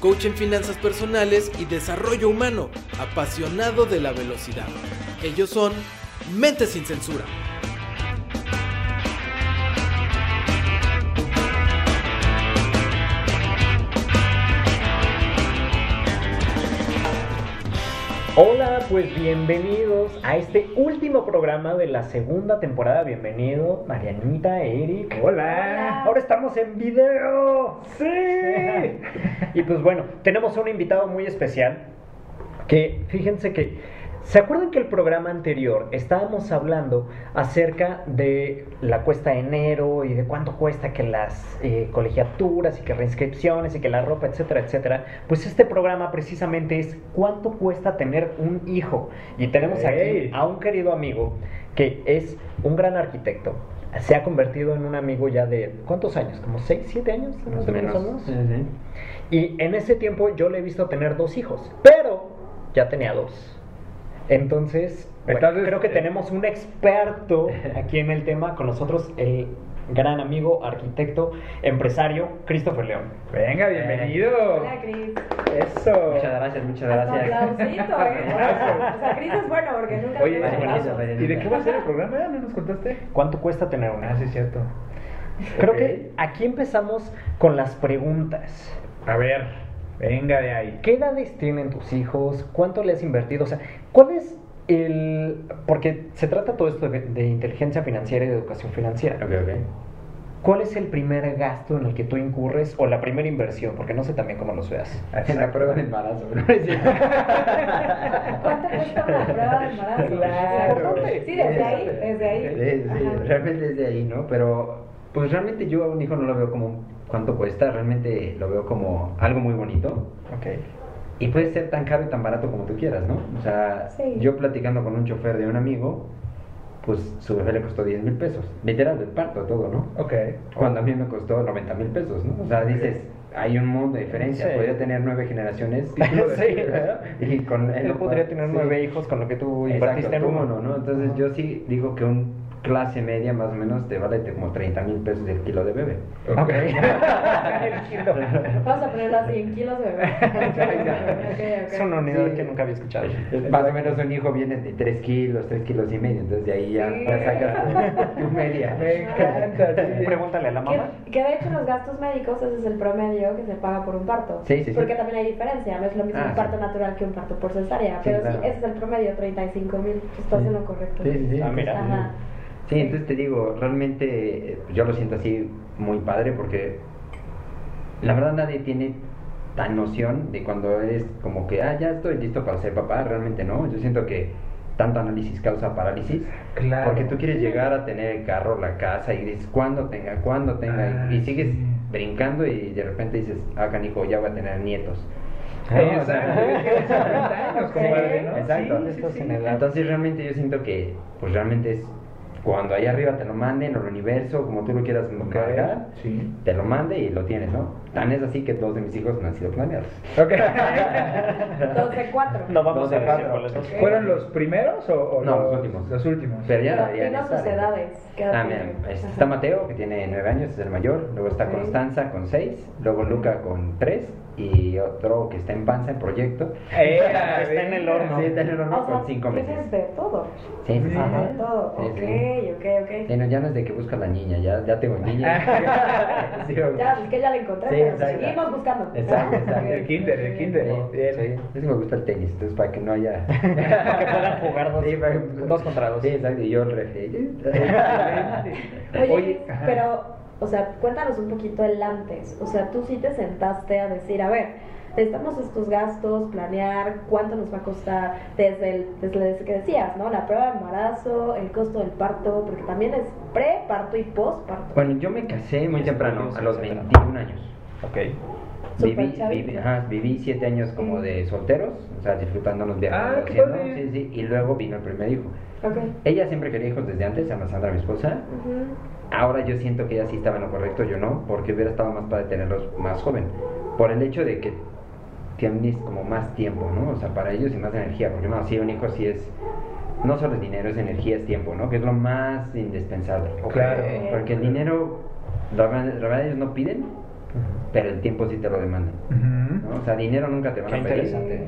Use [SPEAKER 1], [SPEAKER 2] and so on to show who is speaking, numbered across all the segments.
[SPEAKER 1] coach en finanzas personales y desarrollo humano, apasionado de la velocidad. Ellos son Mente sin Censura.
[SPEAKER 2] Hola, pues bienvenidos a este último programa de la segunda temporada. Bienvenido, Marianita, Eric. Hola. Ahora estamos en video. Sí. y pues bueno, tenemos un invitado muy especial que fíjense que ¿Se acuerdan que el programa anterior estábamos hablando acerca de la cuesta de enero y de cuánto cuesta que las eh, colegiaturas y que reinscripciones y que la ropa, etcétera, etcétera? Pues este programa precisamente es cuánto cuesta tener un hijo. Y tenemos aquí a un querido amigo que es un gran arquitecto. Se ha convertido en un amigo ya de ¿cuántos años? ¿Como 6, 7 años? Más o menos.
[SPEAKER 3] Sí, sí.
[SPEAKER 2] Y en ese tiempo yo le he visto tener dos hijos, pero ya tenía dos. Entonces, bueno,
[SPEAKER 3] Entonces,
[SPEAKER 2] creo que
[SPEAKER 3] eh,
[SPEAKER 2] tenemos un experto aquí en el tema con nosotros, el gran amigo, arquitecto, empresario, Christopher León.
[SPEAKER 3] Venga, bienvenido.
[SPEAKER 4] Hola, Cris.
[SPEAKER 3] Eso.
[SPEAKER 5] Muchas gracias, muchas gracias.
[SPEAKER 4] aplausito, ¿eh? O sea, Cris es bueno porque nunca
[SPEAKER 3] Oye. ¿Y de qué va a ser el programa? ¿No nos contaste?
[SPEAKER 2] ¿Cuánto cuesta tener una?
[SPEAKER 3] Ah, sí, es cierto.
[SPEAKER 2] Creo que aquí empezamos con las preguntas.
[SPEAKER 3] A ver, venga de ahí.
[SPEAKER 2] ¿Qué edades tienen tus hijos? ¿Cuánto le has invertido? O sea, ¿cuál es el...? Porque se trata todo esto de, de inteligencia financiera y de educación financiera.
[SPEAKER 5] Ok, ok.
[SPEAKER 2] ¿Cuál es el primer gasto en el que tú incurres o la primera inversión? Porque no sé también cómo los veas.
[SPEAKER 5] En la prueba de embarazo.
[SPEAKER 4] ¿Cuánto cuesta una prueba de embarazo?
[SPEAKER 3] Claro.
[SPEAKER 4] Sí, desde ahí, desde ahí.
[SPEAKER 5] Sí, realmente desde ahí, ¿no? Pero, pues realmente yo a un hijo no lo veo como cuánto cuesta, realmente lo veo como algo muy bonito.
[SPEAKER 2] Ok.
[SPEAKER 5] Y puede ser tan caro y tan barato como tú quieras, ¿no? O sea,
[SPEAKER 4] Sí.
[SPEAKER 5] yo platicando con un chofer de un amigo, pues su bebé le costó 10 mil pesos. Literal, del parto, todo, ¿no?
[SPEAKER 3] Ok.
[SPEAKER 5] Cuando a mí me costó 90 mil pesos, ¿no? O sea, dices, hay un mundo de diferencia.
[SPEAKER 2] Sí.
[SPEAKER 5] Podría tener nueve generaciones.
[SPEAKER 2] Sí.
[SPEAKER 5] Y con
[SPEAKER 2] Él podría tener
[SPEAKER 5] sí.
[SPEAKER 2] nueve hijos con lo que tú
[SPEAKER 5] Exacto,
[SPEAKER 2] invertiste en
[SPEAKER 5] ¿cómo
[SPEAKER 2] uno.
[SPEAKER 5] no, no? Entonces yo sí digo que un clase media más o menos te vale como 30 mil pesos el kilo de bebé.
[SPEAKER 2] Ok.
[SPEAKER 4] Vamos a ponerlo así en kilos de bebé.
[SPEAKER 2] Es una unidad
[SPEAKER 5] Sí.
[SPEAKER 2] que nunca había escuchado.
[SPEAKER 5] Más o menos un hijo viene de 3 kilos, 3 kilos y medio, entonces de ahí ya,
[SPEAKER 4] Sí.
[SPEAKER 5] ya sacas tu media.
[SPEAKER 3] Me encanta. sí, sí.
[SPEAKER 2] Pregúntale a la mamá.
[SPEAKER 4] Que, que de hecho los gastos médicos ese es el promedio que se paga por un parto.
[SPEAKER 5] Sí, sí, sí.
[SPEAKER 4] Porque también hay diferencia, no es lo mismo
[SPEAKER 5] Ah,
[SPEAKER 4] un parto
[SPEAKER 5] sí.
[SPEAKER 4] natural que un parto por cesárea.
[SPEAKER 5] Sí,
[SPEAKER 4] Pero
[SPEAKER 5] claro.
[SPEAKER 4] sí, ese es el promedio, 35 mil. Estás en lo correcto.
[SPEAKER 5] Sí, sí, sí.
[SPEAKER 2] Ah, mira.
[SPEAKER 4] Ajá.
[SPEAKER 5] Sí, entonces te digo, realmente eh, yo lo siento así muy padre porque la verdad nadie tiene tan noción de cuando eres como que, ah, ya estoy listo para ser papá, realmente no. Yo siento que tanto análisis causa parálisis.
[SPEAKER 3] Claro.
[SPEAKER 5] Porque tú quieres llegar a tener el carro, la casa y dices, ¿cuándo tenga? ¿Cuándo tenga?
[SPEAKER 3] Ah,
[SPEAKER 5] y sigues
[SPEAKER 3] sí.
[SPEAKER 5] brincando y de repente dices, ah, canijo, ya voy a tener nietos.
[SPEAKER 3] Exacto. es que tienes 40 años, compadre, ¿no?
[SPEAKER 5] Exacto.
[SPEAKER 3] Sí, sí,
[SPEAKER 2] Estás
[SPEAKER 3] sí.
[SPEAKER 2] en edad.
[SPEAKER 5] Entonces realmente yo siento que, pues realmente es cuando ahí arriba te lo manden, o el universo, como tú lo quieras marcar,
[SPEAKER 3] Sí.
[SPEAKER 5] te lo mande y lo tienes, ¿no? Tan es así que dos de mis hijos no han sido planeados.
[SPEAKER 3] Ok.
[SPEAKER 4] Dos de cuatro.
[SPEAKER 2] No vamos
[SPEAKER 5] Dos
[SPEAKER 2] a
[SPEAKER 5] cuatro.
[SPEAKER 3] ¿Fueron los primeros o, o
[SPEAKER 5] No, los últimos.
[SPEAKER 3] Los últimos.
[SPEAKER 5] Pero ya
[SPEAKER 4] dinos sus edades. ¿Qué edad
[SPEAKER 5] Ah, mira,
[SPEAKER 4] Ajá.
[SPEAKER 5] está Mateo, que tiene nueve años, es el mayor. Luego está. Constanza con seis. Luego Luca con tres. Y otro que está en panza en proyecto.
[SPEAKER 3] Eh,
[SPEAKER 2] Está en el horno.
[SPEAKER 5] Sí, está en el horno
[SPEAKER 4] O sea,
[SPEAKER 5] con cinco
[SPEAKER 4] tienes
[SPEAKER 5] meses.
[SPEAKER 4] de todo.
[SPEAKER 5] Sí, sí.
[SPEAKER 4] Ajá, de todo.
[SPEAKER 5] Sí,
[SPEAKER 4] ok,
[SPEAKER 5] sí.
[SPEAKER 4] ok, ok.
[SPEAKER 5] Sí, no, ya no es de que busca la niña, ya, ya tengo niña. Sí,
[SPEAKER 4] Ya, es que ya la encontré,
[SPEAKER 5] Sí,
[SPEAKER 4] pero
[SPEAKER 5] exacto.
[SPEAKER 4] seguimos buscando.
[SPEAKER 5] Exacto, exacto.
[SPEAKER 3] El kinder, el kinder.
[SPEAKER 5] Sí, sí. Es que me gusta el tenis, entonces para que no haya.
[SPEAKER 2] Para que puedan jugar dos,
[SPEAKER 5] para-
[SPEAKER 2] dos contra dos.
[SPEAKER 5] Sí, exacto, y yo el refri.
[SPEAKER 4] Oye,
[SPEAKER 3] Oye,
[SPEAKER 4] pero, o sea, cuéntanos un poquito el antes. O sea, tú sí te sentaste a decir, a ver, necesitamos estos gastos, planear cuánto nos va a costar desde, el, desde, desde que decías, ¿no? La prueba de embarazo, el costo del parto, porque también es pre, parto y post parto.
[SPEAKER 5] Bueno, yo me casé muy temprano, a los
[SPEAKER 2] etcétera.
[SPEAKER 5] 21 años.
[SPEAKER 2] Ok.
[SPEAKER 5] Viví, viví, ajá, viví siete años como de solteros, o sea, disfrutando los viajes.
[SPEAKER 3] Ah, qué
[SPEAKER 5] sí, sí, y luego vino el primer hijo.
[SPEAKER 4] Ok.
[SPEAKER 5] Ella siempre quería hijos desde antes, se llama Sandra, mi esposa.
[SPEAKER 4] Ujú.
[SPEAKER 5] Ahora yo siento que ella sí estaba en lo correcto, yo no, porque hubiera estado más padre tenerlos más joven. Por el hecho de que tienes como más tiempo, ¿no? O sea, para ellos y más energía, porque no, sí, un hijo sí es, no solo es dinero, es energía, es tiempo, ¿no? Que es lo más indispensable.
[SPEAKER 3] Claro.
[SPEAKER 5] Porque el dinero, la verdad, la verdad ellos no piden, pero el tiempo sí te lo demandan. ¿no? O sea, dinero nunca te van
[SPEAKER 2] Qué
[SPEAKER 5] a pedir.
[SPEAKER 2] interesante.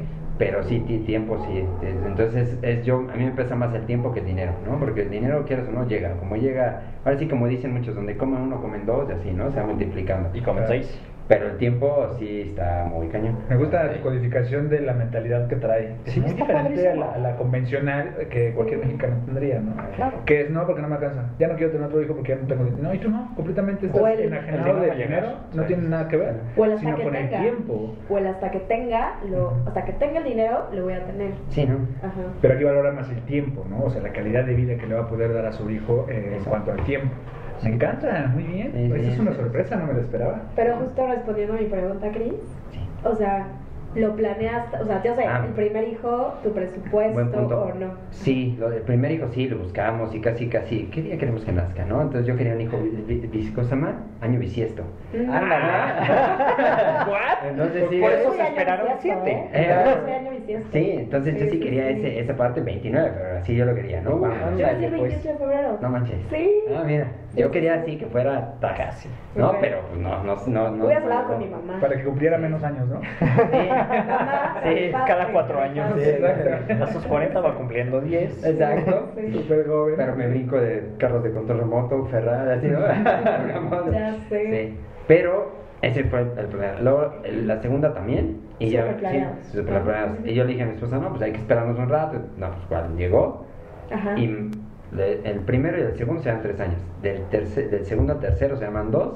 [SPEAKER 5] Pero sí, ti- tiempo sí. es- Entonces, es yo, a mí me pesa más el tiempo que el dinero, ¿no? Porque el dinero, quieras o no, llega. Como llega, ahora sí, como dicen muchos, donde come uno, comen dos, y así, ¿no? Se va multiplicando.
[SPEAKER 2] Y comen seis.
[SPEAKER 5] Pero el tiempo sí está muy cañón.
[SPEAKER 3] Me gusta la codificación de la mentalidad que trae.
[SPEAKER 2] Sí,
[SPEAKER 3] es
[SPEAKER 2] está
[SPEAKER 3] diferente a la, a la convencional que cualquier mexicano tendría, ¿no?
[SPEAKER 2] Claro.
[SPEAKER 3] Que es no, porque no me alcanza. Ya no quiero tener otro hijo porque ya no tengo dinero. No, y tú no, completamente estás
[SPEAKER 4] O el-
[SPEAKER 3] enajenado
[SPEAKER 2] llegar,
[SPEAKER 3] dinero. No tiene nada que ver.
[SPEAKER 4] O el hasta
[SPEAKER 3] Sino
[SPEAKER 4] que
[SPEAKER 3] con
[SPEAKER 4] tenga.
[SPEAKER 3] el tiempo.
[SPEAKER 4] O el hasta que tenga, lo, hasta que tenga el dinero, lo voy a tener.
[SPEAKER 5] Sí, ¿no?
[SPEAKER 4] Ajá.
[SPEAKER 3] Pero aquí valora más el tiempo, ¿no? O sea, la calidad de vida que le va a poder dar a su hijo eh, en cuanto al tiempo. Me encanta, muy bien.
[SPEAKER 5] Sí,
[SPEAKER 3] Esa
[SPEAKER 5] sí,
[SPEAKER 3] es una sorpresa, no me lo esperaba.
[SPEAKER 4] Pero justo respondiendo a mi pregunta, Cris,
[SPEAKER 5] Sí.
[SPEAKER 4] o sea, lo planeaste, o sea, yo sé,
[SPEAKER 5] Ah.
[SPEAKER 4] el primer hijo, tu presupuesto
[SPEAKER 5] Buen punto.
[SPEAKER 4] o no.
[SPEAKER 5] Sí, lo del primer hijo sí, lo buscamos y casi, casi, ¿qué día queremos que nazca, no? Entonces yo quería un hijo, vi- vi- vi- ¿cómo se llama? Año bisiesto.
[SPEAKER 4] Mm.
[SPEAKER 2] ¿What?
[SPEAKER 5] Entonces sí.
[SPEAKER 2] Por eso se esperaron siete.
[SPEAKER 4] ¿eh?
[SPEAKER 5] Eh,
[SPEAKER 4] año bisiesto.
[SPEAKER 5] Sí, entonces yo sí quería Ese, esa parte 29, pero así yo lo quería, ¿no? Vamos.
[SPEAKER 4] Yo nací
[SPEAKER 2] Ándale,
[SPEAKER 4] el
[SPEAKER 2] pues.
[SPEAKER 4] 28 de febrero.
[SPEAKER 5] No manches.
[SPEAKER 4] Sí.
[SPEAKER 5] Ah, mira. Yo quería así que fuera
[SPEAKER 2] Casi.
[SPEAKER 5] No, pero no, no, no. no
[SPEAKER 4] Voy a hablar con mi mamá.
[SPEAKER 3] Para que cumpliera menos años, ¿no?
[SPEAKER 4] Mamá,
[SPEAKER 5] Sí,
[SPEAKER 2] Cada cuatro años.
[SPEAKER 3] Sí, exacto.
[SPEAKER 2] A sus 40 va cumpliendo 10.
[SPEAKER 5] Exacto.
[SPEAKER 4] Sí.
[SPEAKER 3] Súper joven.
[SPEAKER 5] Pero me brinco de carros de control remoto, Ferrari, así, ¿no?
[SPEAKER 4] Ya sé.
[SPEAKER 5] Sí. Pero ese fue el problema. Luego, el- la segunda también. Y yo,
[SPEAKER 4] planeados.
[SPEAKER 5] sí, súper planeados. Y yo le dije a mi esposa, no, pues hay que esperarnos un rato. No, pues cuando llegó.
[SPEAKER 4] Ajá.
[SPEAKER 5] Y el primero y el segundo se llaman tres años. Del, terce- del segundo al tercero se llaman dos.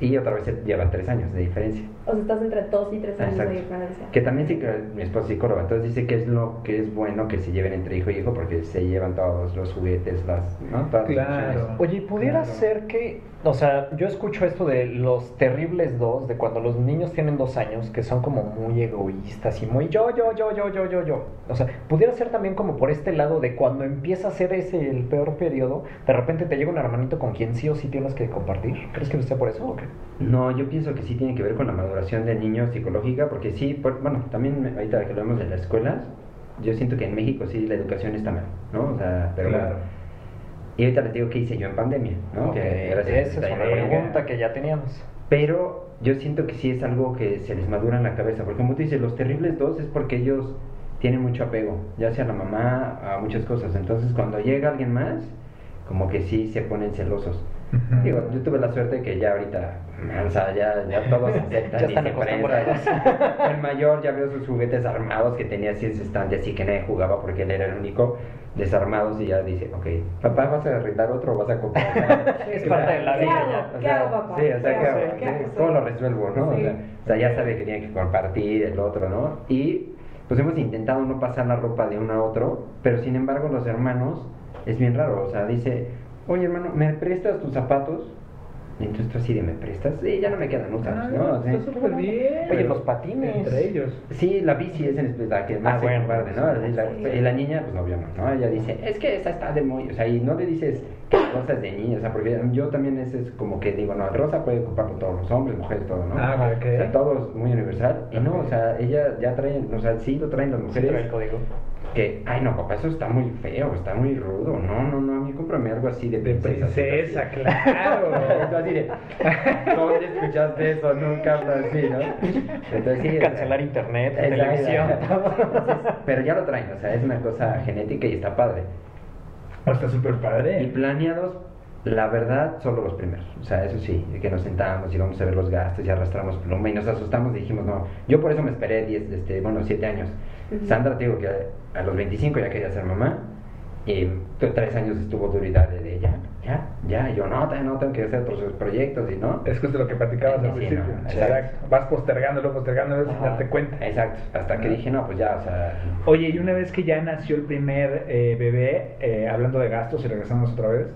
[SPEAKER 5] Y otra vez se llevan tres años de diferencia.
[SPEAKER 4] O sea, estás entre 2 y 3 años
[SPEAKER 5] Exacto.
[SPEAKER 4] de diferencia.
[SPEAKER 5] Que también sí que mi esposa es psicóloga, entonces dice que es lo que es bueno que se lleven entre hijo y hijo porque se llevan todos los juguetes, las, ¿no? Todas las
[SPEAKER 3] Claro.
[SPEAKER 5] opciones.
[SPEAKER 2] Oye, ¿y pudiera
[SPEAKER 3] Claro.
[SPEAKER 2] ser que, o sea, yo escucho esto de los terribles dos, de cuando los niños tienen dos años, que son como muy egoístas y muy yo, yo, yo, yo, yo, yo, yo. O sea, pudiera ser también como por este lado de cuando empieza a ser ese el peor periodo, de repente te llega un hermanito con quien sí o sí tienes que compartir. ¿Crees que sea por eso o qué?
[SPEAKER 5] No, yo pienso que sí tiene que ver con la maduración del niño psicológica, porque sí, por- bueno, también ahorita que lo vemos de las escuelas, yo siento que en México sí la educación está mal, ¿no? O sea, pero
[SPEAKER 3] Claro.
[SPEAKER 5] Y ahorita les digo qué hice yo en pandemia, ¿no?
[SPEAKER 2] Ok,
[SPEAKER 5] Que gracias
[SPEAKER 2] esa es una pregunta que ya teníamos.
[SPEAKER 5] Pero yo siento que sí es algo que se les madura en la cabeza, porque como tú dices, los terribles dos es porque ellos tienen mucho apego, ya sea a la mamá, a muchas cosas. Entonces cuando llega alguien más, como que sí se ponen celosos.
[SPEAKER 3] Ujú.
[SPEAKER 5] Digo, yo tuve la suerte que ya ahorita, sea, ya, ya todos aceptan
[SPEAKER 2] Ya
[SPEAKER 5] y se. El mayor ya veo sus juguetes armados que tenía así en su stand, así que nadie jugaba porque él era el único desarmados y ya dice, ok, papá, ¿vas a arrendar otro o vas a comprar?
[SPEAKER 2] Es parte de la
[SPEAKER 4] ¿Qué
[SPEAKER 2] vida.
[SPEAKER 4] hago?
[SPEAKER 5] O
[SPEAKER 4] ¿Qué hago, papá?
[SPEAKER 5] Sí, o sea,
[SPEAKER 4] ¿Qué
[SPEAKER 5] ¿qué
[SPEAKER 4] hago?
[SPEAKER 5] hago?
[SPEAKER 4] ¿Qué hago?
[SPEAKER 5] ¿Cómo lo resuelvo, no? O
[SPEAKER 4] Sí.
[SPEAKER 5] sea, o sea, ya sabe que tiene que compartir el otro, ¿no? Y pues hemos intentado no pasar la ropa de uno a otro, pero sin embargo los hermanos es bien raro, o sea, dice, oye hermano, ¿me prestas tus zapatos? Y entonces tú así de, ¿me prestas? Sí, ya no me quedan usados, ¿no?
[SPEAKER 3] Ah,
[SPEAKER 5] O sea,
[SPEAKER 3] está súper bien.
[SPEAKER 2] Oye, los patines.
[SPEAKER 3] Entre ellos.
[SPEAKER 5] Sí, la bici es en la que más
[SPEAKER 2] Ah,
[SPEAKER 5] se
[SPEAKER 2] bueno,
[SPEAKER 5] comparte, ¿no?
[SPEAKER 2] sí,
[SPEAKER 5] Y la,
[SPEAKER 4] sí.
[SPEAKER 5] niña, pues obvio no, ¿no? Ella dice, es que esa está de muy, o sea, y no le dices que cosas de niña, o sea, porque yo también ese es como que digo, no, rosa puede ocuparlo todos los hombres, mujeres, todo, ¿no?
[SPEAKER 3] Ah, ok.
[SPEAKER 5] O sea, todo es muy universal. Y no, o sea, ella ya trae, o sea, sí lo traen las
[SPEAKER 2] Sí,
[SPEAKER 5] mujeres.
[SPEAKER 2] trae el código.
[SPEAKER 5] Que, ay, no, papá, eso está muy feo, está muy rudo. No, no, no, a mí cómprame algo así de
[SPEAKER 3] De
[SPEAKER 5] princesa.
[SPEAKER 3] princesa,
[SPEAKER 5] Tú
[SPEAKER 3] claro.
[SPEAKER 5] así de, ¿dónde escuchaste eso? Nunca hablas así, ¿no? Entonces, sí,
[SPEAKER 2] Cancelar internet, televisión.
[SPEAKER 5] Pero ya lo traen, o sea, es una cosa genética y está padre.
[SPEAKER 3] Oh, está súper
[SPEAKER 5] Y
[SPEAKER 3] padre.
[SPEAKER 5] planeados, la verdad, solo los primeros. O sea, eso sí, que nos sentamos y vamos a ver los gastos y arrastramos pluma y nos asustamos y dijimos, no, yo por eso me esperé 10, este, bueno, 7 años. Sandra, te digo que a los 25 ya quería ser mamá y tres años estuvo dale de ella. Ya, ya, y yo no, no, tengo que hacer otros proyectos y no.
[SPEAKER 3] Es justo lo que platicabas
[SPEAKER 5] Sí,
[SPEAKER 3] al
[SPEAKER 5] sí,
[SPEAKER 3] principio.
[SPEAKER 5] no,
[SPEAKER 3] exacto.
[SPEAKER 5] exacto.
[SPEAKER 3] Vas postergándolo, postergándolo sin darte cuenta.
[SPEAKER 5] Exacto, hasta que dije, no, pues ya, o sea,
[SPEAKER 3] Oye, y una vez que ya nació el primer eh, bebé, eh, hablando de gastos y regresamos otra vez,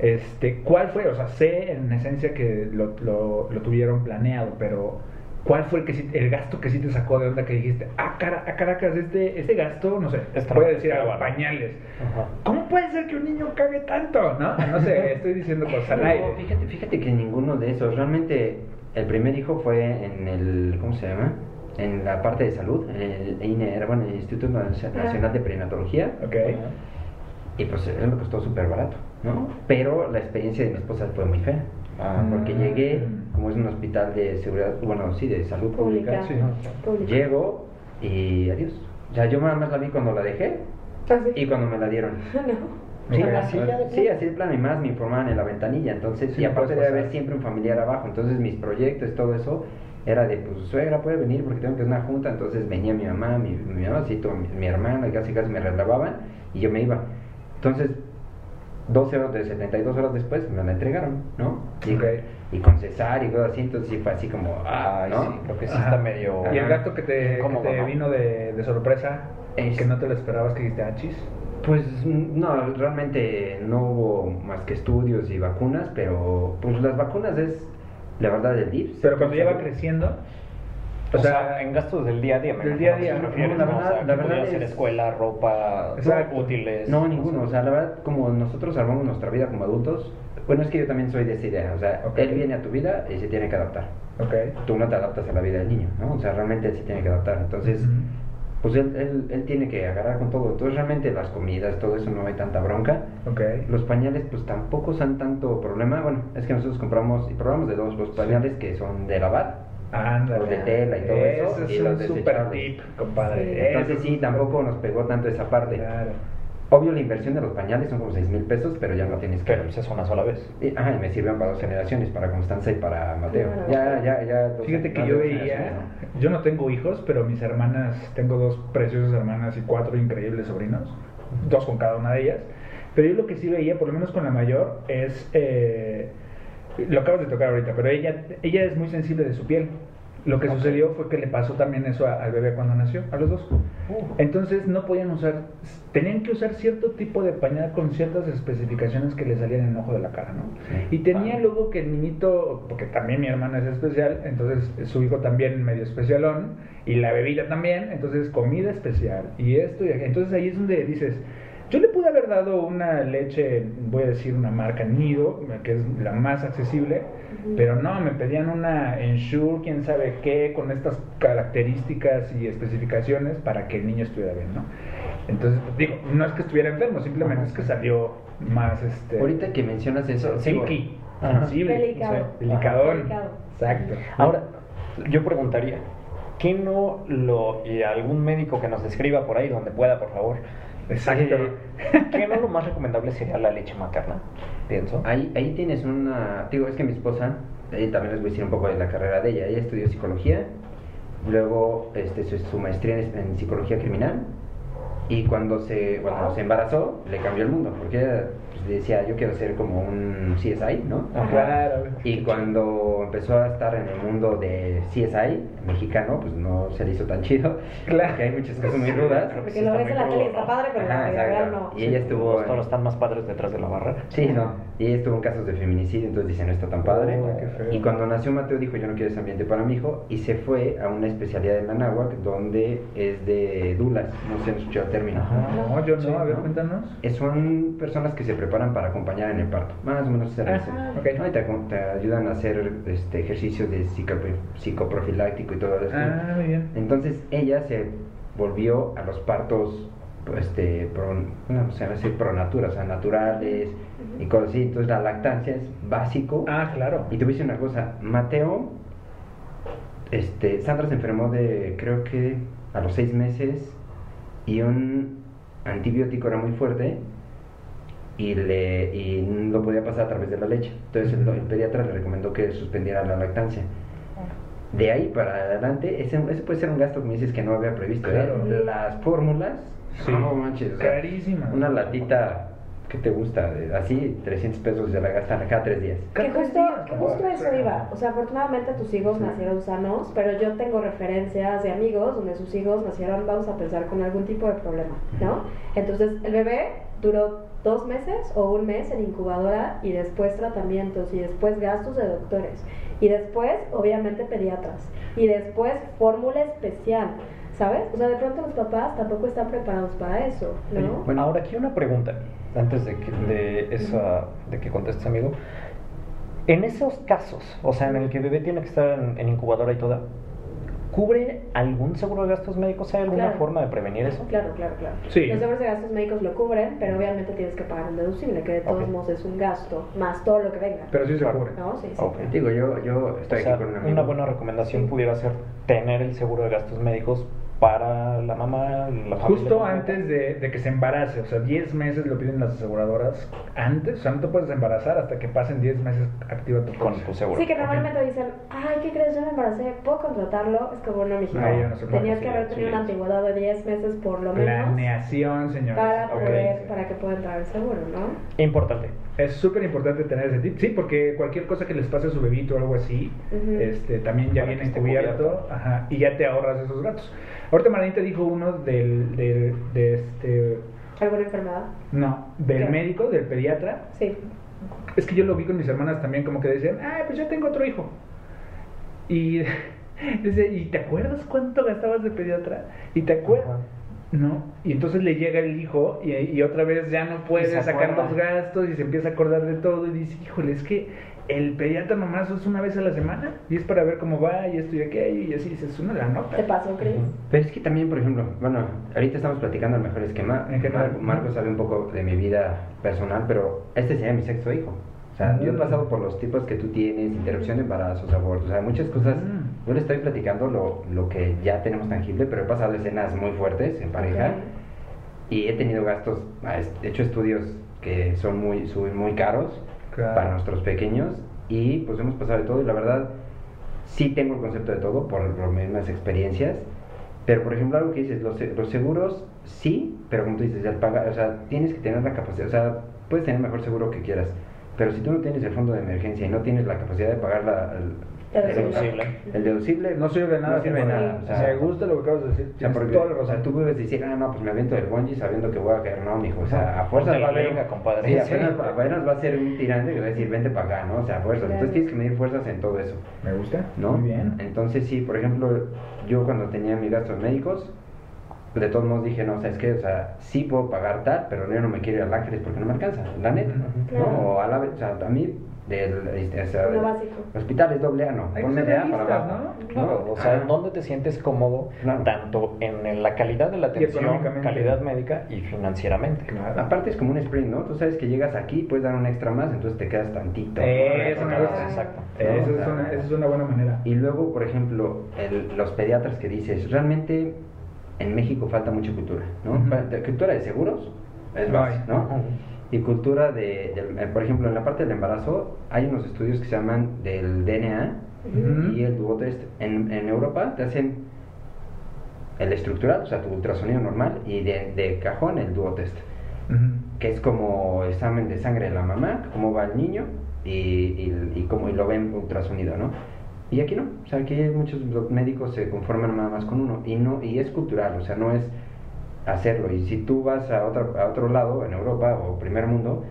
[SPEAKER 3] este, ¿cuál fue? O sea, sé en esencia que lo, lo- lo tuvieron planeado, pero ¿cuál fue el, que sí- el gasto que sí te sacó de onda que dijiste, ah, cara, ah, caracas, este, este gasto, no sé,
[SPEAKER 2] Esto
[SPEAKER 3] voy a decir algo, pañales.
[SPEAKER 2] Ajá.
[SPEAKER 3] ¿Cómo puede ser que un niño cague tanto? No, no sé, estoy diciendo cosas al aire.
[SPEAKER 5] fíjate, fíjate que ninguno de esos. Realmente, el primer hijo fue en el. ¿Cómo se llama? En la parte de salud, en el INR, bueno, el Instituto Nacional de Perinatología.
[SPEAKER 3] Ok.
[SPEAKER 5] Y pues él me costó súper barato, ¿no? Pero la experiencia de mi esposa fue muy fea.
[SPEAKER 2] Ah,
[SPEAKER 5] Porque
[SPEAKER 3] Mm.
[SPEAKER 5] llegué, como es un hospital de seguridad, bueno, sí, de salud pública,
[SPEAKER 4] Pública.
[SPEAKER 3] Sí.
[SPEAKER 4] Pública.
[SPEAKER 5] llego y adiós. O sea, yo nada más la vi cuando la dejé
[SPEAKER 4] Ah, sí.
[SPEAKER 5] y cuando me la dieron.
[SPEAKER 4] No.
[SPEAKER 5] Sí, así, sí, así de plano y más me informaban en la ventanilla, entonces,
[SPEAKER 3] Sí,
[SPEAKER 5] y aparte
[SPEAKER 3] puedes
[SPEAKER 5] de haber siempre un familiar abajo, entonces mis proyectos, todo eso, era de, pues, suegra puede venir porque tengo que hacer una junta, entonces venía mi mamá, mi, mi mamacito, mi, mi hermana, y casi casi me relavaban, y yo me iba. Entonces, 12 horas, de 72 horas después, me la entregaron, ¿no? Y,
[SPEAKER 3] Ok.
[SPEAKER 5] y con cesárea y todo así, entonces sí fue así como, ah,
[SPEAKER 2] Ay,
[SPEAKER 5] ¿no?
[SPEAKER 2] sí, creo que sí
[SPEAKER 3] Ajá.
[SPEAKER 2] está medio...
[SPEAKER 3] Y el gasto que te, que te
[SPEAKER 2] ¿no?
[SPEAKER 3] vino de, de sorpresa,
[SPEAKER 5] Es-
[SPEAKER 3] que no te lo esperabas, que dijiste, ah, chis.
[SPEAKER 5] Pues no, realmente no hubo más que estudios y vacunas, pero pues las vacunas es la verdad del DIPS.
[SPEAKER 3] Pero cuando ya va creciendo,
[SPEAKER 2] O sea, en gastos del día a día, me
[SPEAKER 3] del día a día,
[SPEAKER 5] La
[SPEAKER 2] ¿no?
[SPEAKER 5] verdad-
[SPEAKER 2] o sea,
[SPEAKER 5] la verdad es-
[SPEAKER 2] escuela, ropa,
[SPEAKER 3] Exacto.
[SPEAKER 2] útiles.
[SPEAKER 5] No, ninguno. O sea, la verdad, como nosotros armamos nuestra vida como adultos, bueno, es que yo también soy de esa idea. O sea, él viene a tu vida y se tiene que adaptar.
[SPEAKER 3] ok.
[SPEAKER 5] Tú no te adaptas a la vida del niño, ¿no? O sea, realmente él se tiene que adaptar. Entonces, pues él, él, él tiene que agarrar con todo. Entonces, realmente las comidas, todo eso no hay tanta bronca.
[SPEAKER 3] Ok.
[SPEAKER 5] Los pañales, pues tampoco son tanto problema. Bueno, es que nosotros compramos, y probamos de dos, los pañales que son de lavar.
[SPEAKER 3] Ándale.
[SPEAKER 5] Los de tela y todo eso,
[SPEAKER 3] Ese
[SPEAKER 5] y
[SPEAKER 3] es
[SPEAKER 5] los
[SPEAKER 3] un super tip, compadre.
[SPEAKER 5] Entonces
[SPEAKER 3] es
[SPEAKER 5] sí, tampoco nos pegó tanto esa parte.
[SPEAKER 3] Claro.
[SPEAKER 5] Obvio la inversión de los pañales son como 6 mil pesos, pero ya no tienes que...
[SPEAKER 2] Pero pues es una sola vez.
[SPEAKER 5] Y, ajá, y me sirven para dos generaciones, para Constanza y para Mateo.
[SPEAKER 4] Claro.
[SPEAKER 5] Ya, ya, ya. dos-
[SPEAKER 3] Fíjate que yo veía,
[SPEAKER 5] ¿no?
[SPEAKER 3] yo no tengo hijos, pero mis hermanas, tengo dos preciosas hermanas y cuatro increíbles sobrinos, dos con cada una de ellas. Pero yo lo que sí veía, por lo menos con la mayor, es, eh, lo acabas de tocar ahorita, pero ella, ella es muy sensible de su piel. Lo que sucedió fue que le pasó también eso a- al bebé cuando nació, a los dos. Entonces no podían usar, tenían que usar cierto tipo de pañal con ciertas especificaciones que le salían en el ojo de la cara, ¿no?
[SPEAKER 5] Sí.
[SPEAKER 3] Y tenía luego que el niñito, porque también mi hermana es especial, entonces su hijo también medio especialón, y la bebida también, entonces comida especial, y esto, y aquello. entonces ahí es donde dices, yo le pude haber dado una leche, voy a decir una marca Nido, que es la más accesible, pero no, me pedían una Ensure, quién sabe qué, con estas características y especificaciones para que el niño estuviera bien, ¿no? Entonces, digo, no es que estuviera enfermo, simplemente es que salió más, este...
[SPEAKER 5] Ahorita que mencionas eso,
[SPEAKER 3] Silky, sensible,
[SPEAKER 4] Delicado.
[SPEAKER 3] delicadón.
[SPEAKER 4] Delicado.
[SPEAKER 3] Exacto.
[SPEAKER 2] Ahora, yo preguntaría, ¿qué no lo... y algún médico que nos describa por ahí donde pueda, por favor?
[SPEAKER 3] Exacto.
[SPEAKER 2] eh, ¿Qué no lo más recomendable sería la leche materna? Pienso.
[SPEAKER 5] Ahí, ahí tienes una. Digo, es que mi esposa, ahí también les voy a decir un poco de la carrera de ella. Ella estudió psicología, luego este, su, su maestría en, en psicología criminal. Y cuando se,
[SPEAKER 4] Wow.
[SPEAKER 5] se embarazó, le cambió el mundo. Porque ella pues, decía, yo quiero ser como un CSI, ¿no?
[SPEAKER 3] Claro.
[SPEAKER 5] Y cuando empezó a estar en el mundo de CSI mexicano, pues no se le hizo tan chido.
[SPEAKER 3] Claro.
[SPEAKER 5] Porque hay muchas cosas muy rudas.
[SPEAKER 2] Que
[SPEAKER 4] Porque
[SPEAKER 2] sí
[SPEAKER 4] lo ves en la tele está
[SPEAKER 2] ¿no?
[SPEAKER 4] padre, pero en
[SPEAKER 5] Ajá,
[SPEAKER 4] la vida no.
[SPEAKER 5] Y ella estuvo.
[SPEAKER 2] Los toros están más padres detrás de la barrera.
[SPEAKER 5] Sí, no. Y ella estuvo en casos de feminicidio, entonces dice, no está tan padre.
[SPEAKER 3] Feo.
[SPEAKER 5] y cuando nació Mateo dijo, yo no quiero ese ambiente para mi hijo, y se fue a una especialidad en Anáhuac, donde es de dulas, no sé si han escuchado el término.
[SPEAKER 2] Ajá.
[SPEAKER 3] No, yo no,
[SPEAKER 2] Sí,
[SPEAKER 3] a ver,
[SPEAKER 2] ¿no?
[SPEAKER 3] cuéntanos.
[SPEAKER 5] Son personas que se preparan para acompañar en el parto, más o menos se
[SPEAKER 3] Ah,
[SPEAKER 5] dice.
[SPEAKER 3] ok.
[SPEAKER 5] ¿no? Y te, te ayudan a hacer este, ejercicios de psico- y todo eso.
[SPEAKER 3] Ah, muy bien.
[SPEAKER 5] Entonces ella se volvió a los partos, este, pro, no, se llama así, pro natura, o sea, naturales y cosas así. Entonces la lactancia es básico.
[SPEAKER 3] Ah, claro.
[SPEAKER 5] Y te voy a decir una cosa, Mateo, este, Sandra se enfermó de, creo que a los seis meses y un antibiótico era muy fuerte y, le, y no lo podía pasar a través de la leche. Entonces el, el pediatra le recomendó que suspendiera la lactancia. De ahí para adelante, ese, ese puede ser un gasto que me dices que no había previsto. ¿eh? Las fórmulas,
[SPEAKER 3] Sí.
[SPEAKER 5] no manches, o sea,
[SPEAKER 3] Carísimas.
[SPEAKER 5] Una latita, ¿qué te gusta? De- Así, 300 pesos se la gastan cada tres días.
[SPEAKER 4] Que justo, que justo eso iba. O sea, afortunadamente tus hijos nacieron sanos, pero yo tengo referencias de amigos donde sus hijos nacieron, vamos a pensar, con algún tipo de problema, ¿no? Entonces, el bebé duró dos meses o un mes en incubadora y después tratamientos y después gastos de doctores. Y después, obviamente, pediatras. Y después, fórmula especial. ¿Sabes? O sea, de pronto los papás tampoco están preparados para eso, ¿no?
[SPEAKER 2] Oye, bueno, ahora aquí una pregunta, antes de que, de esa, de que contestes, amigo. En esos casos, o sea, en el que el bebé tiene que estar en, en incubadora y toda, ¿cubre algún seguro de gastos médicos? ¿Hay alguna
[SPEAKER 4] Claro.
[SPEAKER 2] forma de prevenir eso?
[SPEAKER 4] Claro, claro, claro.
[SPEAKER 3] Sí.
[SPEAKER 4] Los seguros de gastos médicos lo cubren, pero obviamente tienes que pagar un deducible, que de todos modos es un gasto, más todo lo que venga.
[SPEAKER 3] Pero sí se
[SPEAKER 2] Claro.
[SPEAKER 3] cubre.
[SPEAKER 4] ¿No? Sí, sí.
[SPEAKER 5] Digo, yo, yo
[SPEAKER 2] O
[SPEAKER 5] estoy
[SPEAKER 2] sea,
[SPEAKER 5] aquí con un amigo.
[SPEAKER 2] una buena recomendación pudiera ser tener el seguro de gastos médicos para la mamá, la familia
[SPEAKER 3] Justo antes de, de que se embarace, o sea, 10 meses lo piden las aseguradoras antes, o sea, no te puedes embarazar hasta que pasen 10 meses activa tu
[SPEAKER 2] con tu seguro.
[SPEAKER 4] Sí, que normalmente dicen, ay, ¿qué crees? Yo me embaracé, ¿puedo contratarlo? Es que bueno, mijito,
[SPEAKER 3] no cómo
[SPEAKER 4] tenías que haber tenido
[SPEAKER 2] sí.
[SPEAKER 4] una antigüedad de 10 meses por lo menos
[SPEAKER 3] Planeación, señores.
[SPEAKER 4] para
[SPEAKER 3] Ok.
[SPEAKER 4] poder, para que pueda entrar el seguro, ¿no?
[SPEAKER 2] Importante.
[SPEAKER 3] Es súper importante tener ese tip, sí, porque cualquier cosa que les pase a su bebito o algo así, este, también ya viene cubierto,
[SPEAKER 2] cubierto.
[SPEAKER 3] ajá, y ya te ahorras esos gastos. Ahorita Maranita dijo uno del, del, de este,
[SPEAKER 4] ¿Alguna enfermedad?
[SPEAKER 3] no, del
[SPEAKER 4] ¿Qué?
[SPEAKER 3] médico, del pediatra.
[SPEAKER 4] Sí.
[SPEAKER 3] Es que yo lo vi con mis hermanas también, como que decían, ah, pues yo tengo otro hijo. Y, dice, ¿y te acuerdas cuánto gastabas de pediatra? ¿Y te acuerdas? No, y entonces le llega el hijo y, y otra vez ya no puede
[SPEAKER 2] se
[SPEAKER 3] sacar los gastos y se empieza a acordar de todo y dice, híjole, es que el pediatra nomás es una vez a la semana y es para ver cómo va y esto y aquello y así, es una la nota.
[SPEAKER 4] ¿Te pasó, Chris?
[SPEAKER 5] Pero es que también, por ejemplo, bueno, ahorita estamos platicando el mejor esquema. Marco, Marco sabe un poco de mi vida personal, pero este sería mi sexto hijo. Sea, yo he
[SPEAKER 3] Mm.
[SPEAKER 5] pasado por los tipos que tú tienes, interrupción de embarazos, abortos, o sea, muchas cosas.
[SPEAKER 3] Mm.
[SPEAKER 5] Yo le estoy platicando lo, lo que ya tenemos tangible, pero he pasado escenas muy fuertes en pareja
[SPEAKER 4] Ok.
[SPEAKER 5] y he tenido gastos, he hecho estudios que son muy, son muy caros
[SPEAKER 3] Claro.
[SPEAKER 5] para nuestros pequeños y pues hemos pasado de todo y la verdad sí tengo el concepto de todo por las mismas experiencias, pero por ejemplo algo que dices, los, los seguros sí, pero como tú dices, el paga, o sea, tienes que tener la capacidad, o sea, puedes tener el mejor seguro que quieras, pero si tú no tienes el fondo de emergencia y no tienes la capacidad de pagar la, el,
[SPEAKER 4] El
[SPEAKER 2] deducible.
[SPEAKER 5] el deducible,
[SPEAKER 3] No sirve de nada.
[SPEAKER 5] no sirve de nada, o sea,
[SPEAKER 3] Me gusta lo que acabas de decir.
[SPEAKER 5] o sea, porque,
[SPEAKER 3] toda la
[SPEAKER 5] o sea, tú puedes decir, ah, no, pues me aviento del bungee sabiendo que voy a caer, no, mijo, o sea, a fuerza
[SPEAKER 2] Ponte la
[SPEAKER 5] va a
[SPEAKER 2] venga, compadre.
[SPEAKER 5] Sí,
[SPEAKER 2] Sí.
[SPEAKER 5] apenas, apenas va a ser un tirante que va a decir, vente para acá, ¿no? O sea, a fuerza.
[SPEAKER 4] Claro.
[SPEAKER 5] Entonces tienes que medir fuerzas en todo eso,
[SPEAKER 3] Me gusta.
[SPEAKER 5] ¿no?
[SPEAKER 3] Muy bien.
[SPEAKER 5] Entonces, sí, por ejemplo, yo cuando tenía mis gastos médicos, de todos modos dije, no, ¿sabes qué? O sea, sí puedo pagar tal, pero yo no me quiero ir al Ángeles porque no me alcanza, la neta,
[SPEAKER 4] Claro.
[SPEAKER 5] ¿no? O a la vez, o sea, a mí, del este, o sea,
[SPEAKER 4] Lo básico.
[SPEAKER 5] hospital es doble A, no,
[SPEAKER 3] que
[SPEAKER 5] ponme de A para abajo.
[SPEAKER 3] ¿no?
[SPEAKER 2] Claro, o sea,
[SPEAKER 5] Ajá.
[SPEAKER 2] ¿dónde te sientes cómodo
[SPEAKER 5] Claro.
[SPEAKER 2] tanto en la calidad de la atención,
[SPEAKER 3] económicamente.
[SPEAKER 2] calidad médica y financieramente?
[SPEAKER 3] Claro.
[SPEAKER 5] Aparte es como un sprint, ¿no? Tú sabes que llegas aquí, puedes dar un extra más, entonces te quedas tantito. ¿no?
[SPEAKER 3] Eso me gusta.
[SPEAKER 2] Exacto.
[SPEAKER 3] Eso
[SPEAKER 5] ¿no? O
[SPEAKER 3] es
[SPEAKER 5] sea,
[SPEAKER 3] una, esa es una buena manera.
[SPEAKER 5] Y luego, por ejemplo, el- los pediatras que dices, realmente en México falta mucha cultura, ¿no? Pa- de- Cultura de seguros, es
[SPEAKER 3] No hay.
[SPEAKER 5] ¿no? Y cultura de, del- eh, por ejemplo, en la parte del embarazo hay unos estudios que se llaman del DNA
[SPEAKER 3] Ujú.
[SPEAKER 5] y el duotest. En, en Europa te hacen el estructural, o sea, tu ultrasonido normal, y de, de cajón el duotest que es como examen de sangre de la mamá, cómo va el niño y, y, y cómo y lo ven ultrasonido, ¿no? Y aquí no, o sea, aquí muchos médicos se conforman nada más con uno y no y es cultural, o sea, no es hacerlo. Y si tú vas a, otra, a otro lado, en Europa o primer mundo,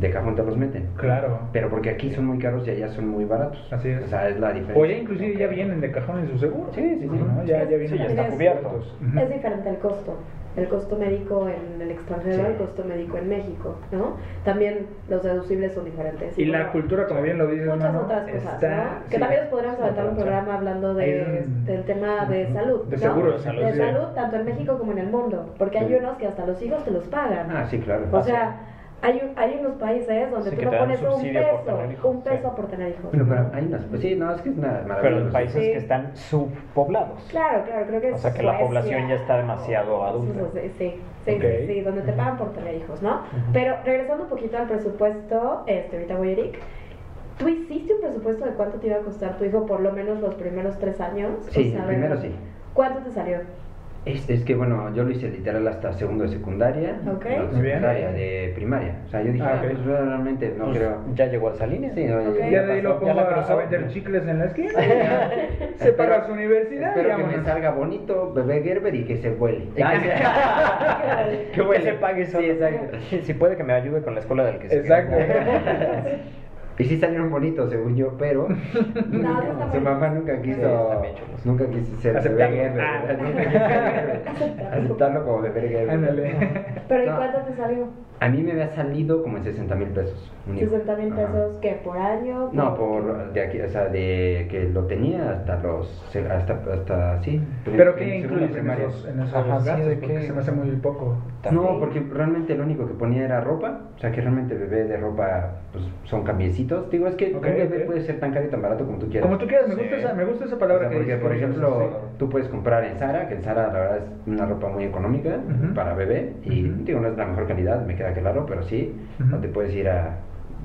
[SPEAKER 5] de cajón te los meten.
[SPEAKER 3] Claro.
[SPEAKER 5] Pero porque aquí son muy caros y allá son muy baratos.
[SPEAKER 3] Así es.
[SPEAKER 5] O sea, es la diferencia.
[SPEAKER 3] O ya inclusive ya vienen de cajón en su seguro.
[SPEAKER 5] Sí, sí, sí.
[SPEAKER 3] ¿no? Ya, ya vienen
[SPEAKER 2] Sí, ya está
[SPEAKER 3] cubiertos.
[SPEAKER 4] Es diferente el costo. El costo médico en el extranjero,
[SPEAKER 5] Sí.
[SPEAKER 4] el costo médico en México, ¿no? También los deducibles son diferentes.
[SPEAKER 3] Y la cultura, como bien lo dices,
[SPEAKER 4] Muchas otras cosas,
[SPEAKER 3] está-
[SPEAKER 4] ¿no? Que
[SPEAKER 3] sí.
[SPEAKER 4] también nos podríamos aventar un programa hablando de, del tema de salud,
[SPEAKER 3] De
[SPEAKER 4] ¿no?
[SPEAKER 3] seguro,
[SPEAKER 2] de salud,
[SPEAKER 4] De
[SPEAKER 3] sí.
[SPEAKER 4] salud, tanto en México como en el mundo. Porque hay unos que hasta los hijos te los pagan.
[SPEAKER 5] Ah, sí, claro.
[SPEAKER 4] O
[SPEAKER 2] Ah,
[SPEAKER 4] sea, hay, un- hay unos países donde
[SPEAKER 2] Sí,
[SPEAKER 4] tú no pones un peso, un peso
[SPEAKER 2] sí.
[SPEAKER 4] por tener hijos. ¿no?
[SPEAKER 5] pero hay unas, pues sí, no, es que es una maravilla.
[SPEAKER 2] Pero en países
[SPEAKER 4] Sí.
[SPEAKER 2] que están subpoblados.
[SPEAKER 4] Claro, claro, creo que
[SPEAKER 2] O sea, que la población ya está demasiado adulta.
[SPEAKER 4] Sí, sí, sí,
[SPEAKER 3] Ok.
[SPEAKER 4] sí, sí, donde te pagan por tener hijos, ¿no? Pero regresando un poquito al presupuesto, este, ahorita voy Eric. ¿Tú hiciste un presupuesto de cuánto te iba a costar tu hijo por lo menos los primeros tres años?
[SPEAKER 5] Sí,
[SPEAKER 4] de-
[SPEAKER 5] primero sí.
[SPEAKER 4] ¿Cuánto te salió?
[SPEAKER 5] Es, es que bueno, yo lo hice literal hasta segundo de secundaria,
[SPEAKER 4] Ok.
[SPEAKER 5] no,
[SPEAKER 3] bien.
[SPEAKER 5] secundaria de primaria. O sea, yo dije,
[SPEAKER 3] Ah,
[SPEAKER 5] ah, pues realmente no
[SPEAKER 2] Pues,
[SPEAKER 5] creo.
[SPEAKER 2] Ya llegó a esa línea.
[SPEAKER 5] Sí, no.
[SPEAKER 3] Ya de ahí lo pongo a, vender chicles en la esquina. Se paga su universidad y
[SPEAKER 5] Espero que me salga bonito, bebé Gerber y que se vuele.
[SPEAKER 2] Que se pague
[SPEAKER 5] Sí, exacto.
[SPEAKER 2] Si puede que me ayude con la escuela del que se
[SPEAKER 3] Exacto.
[SPEAKER 5] Y sí salieron bonitos, según yo, pero
[SPEAKER 4] No,
[SPEAKER 5] su mamá nunca quiso, nunca quiso ser
[SPEAKER 3] Aceptarlo.
[SPEAKER 5] bebé.
[SPEAKER 3] Ah.
[SPEAKER 5] Nunca. Aceptarlo como bebé guerrero.
[SPEAKER 4] Pero ¿y
[SPEAKER 5] No.
[SPEAKER 4] cuánto te salió?
[SPEAKER 5] A mí me había salido como en 60 mil pesos. un hijo.
[SPEAKER 4] 60 mil pesos, ¿qué? ¿Por año?
[SPEAKER 5] No, por de aquí, o sea, de que lo tenía hasta los, hasta, hasta, sí.
[SPEAKER 3] ¿Pero incluyes
[SPEAKER 5] segunda
[SPEAKER 3] en esos, en esos
[SPEAKER 2] Ajá, sí,
[SPEAKER 3] gastos?
[SPEAKER 2] ¿de
[SPEAKER 3] Porque
[SPEAKER 2] qué?
[SPEAKER 3] se me hace muy poco.
[SPEAKER 5] No, porque realmente lo único que ponía era ropa, o sea que realmente bebé de ropa pues, son cambiecitos. Digo, es que
[SPEAKER 3] Ok,
[SPEAKER 5] un bebé puede ser tan caro y tan barato como tú quieras.
[SPEAKER 3] Como tú quieras, me
[SPEAKER 2] Sí.
[SPEAKER 3] gusta esa, me gusta esa
[SPEAKER 5] O
[SPEAKER 3] palabra
[SPEAKER 5] sea,
[SPEAKER 3] que
[SPEAKER 5] porque,
[SPEAKER 3] dices,
[SPEAKER 5] por ejemplo,
[SPEAKER 3] sí.
[SPEAKER 5] tú puedes comprar en Zara, que en Zara la verdad es una ropa muy económica para bebé, y digo, no es la mejor calidad, me queda claro, pero sí,
[SPEAKER 3] Ujú.
[SPEAKER 5] o te puedes ir a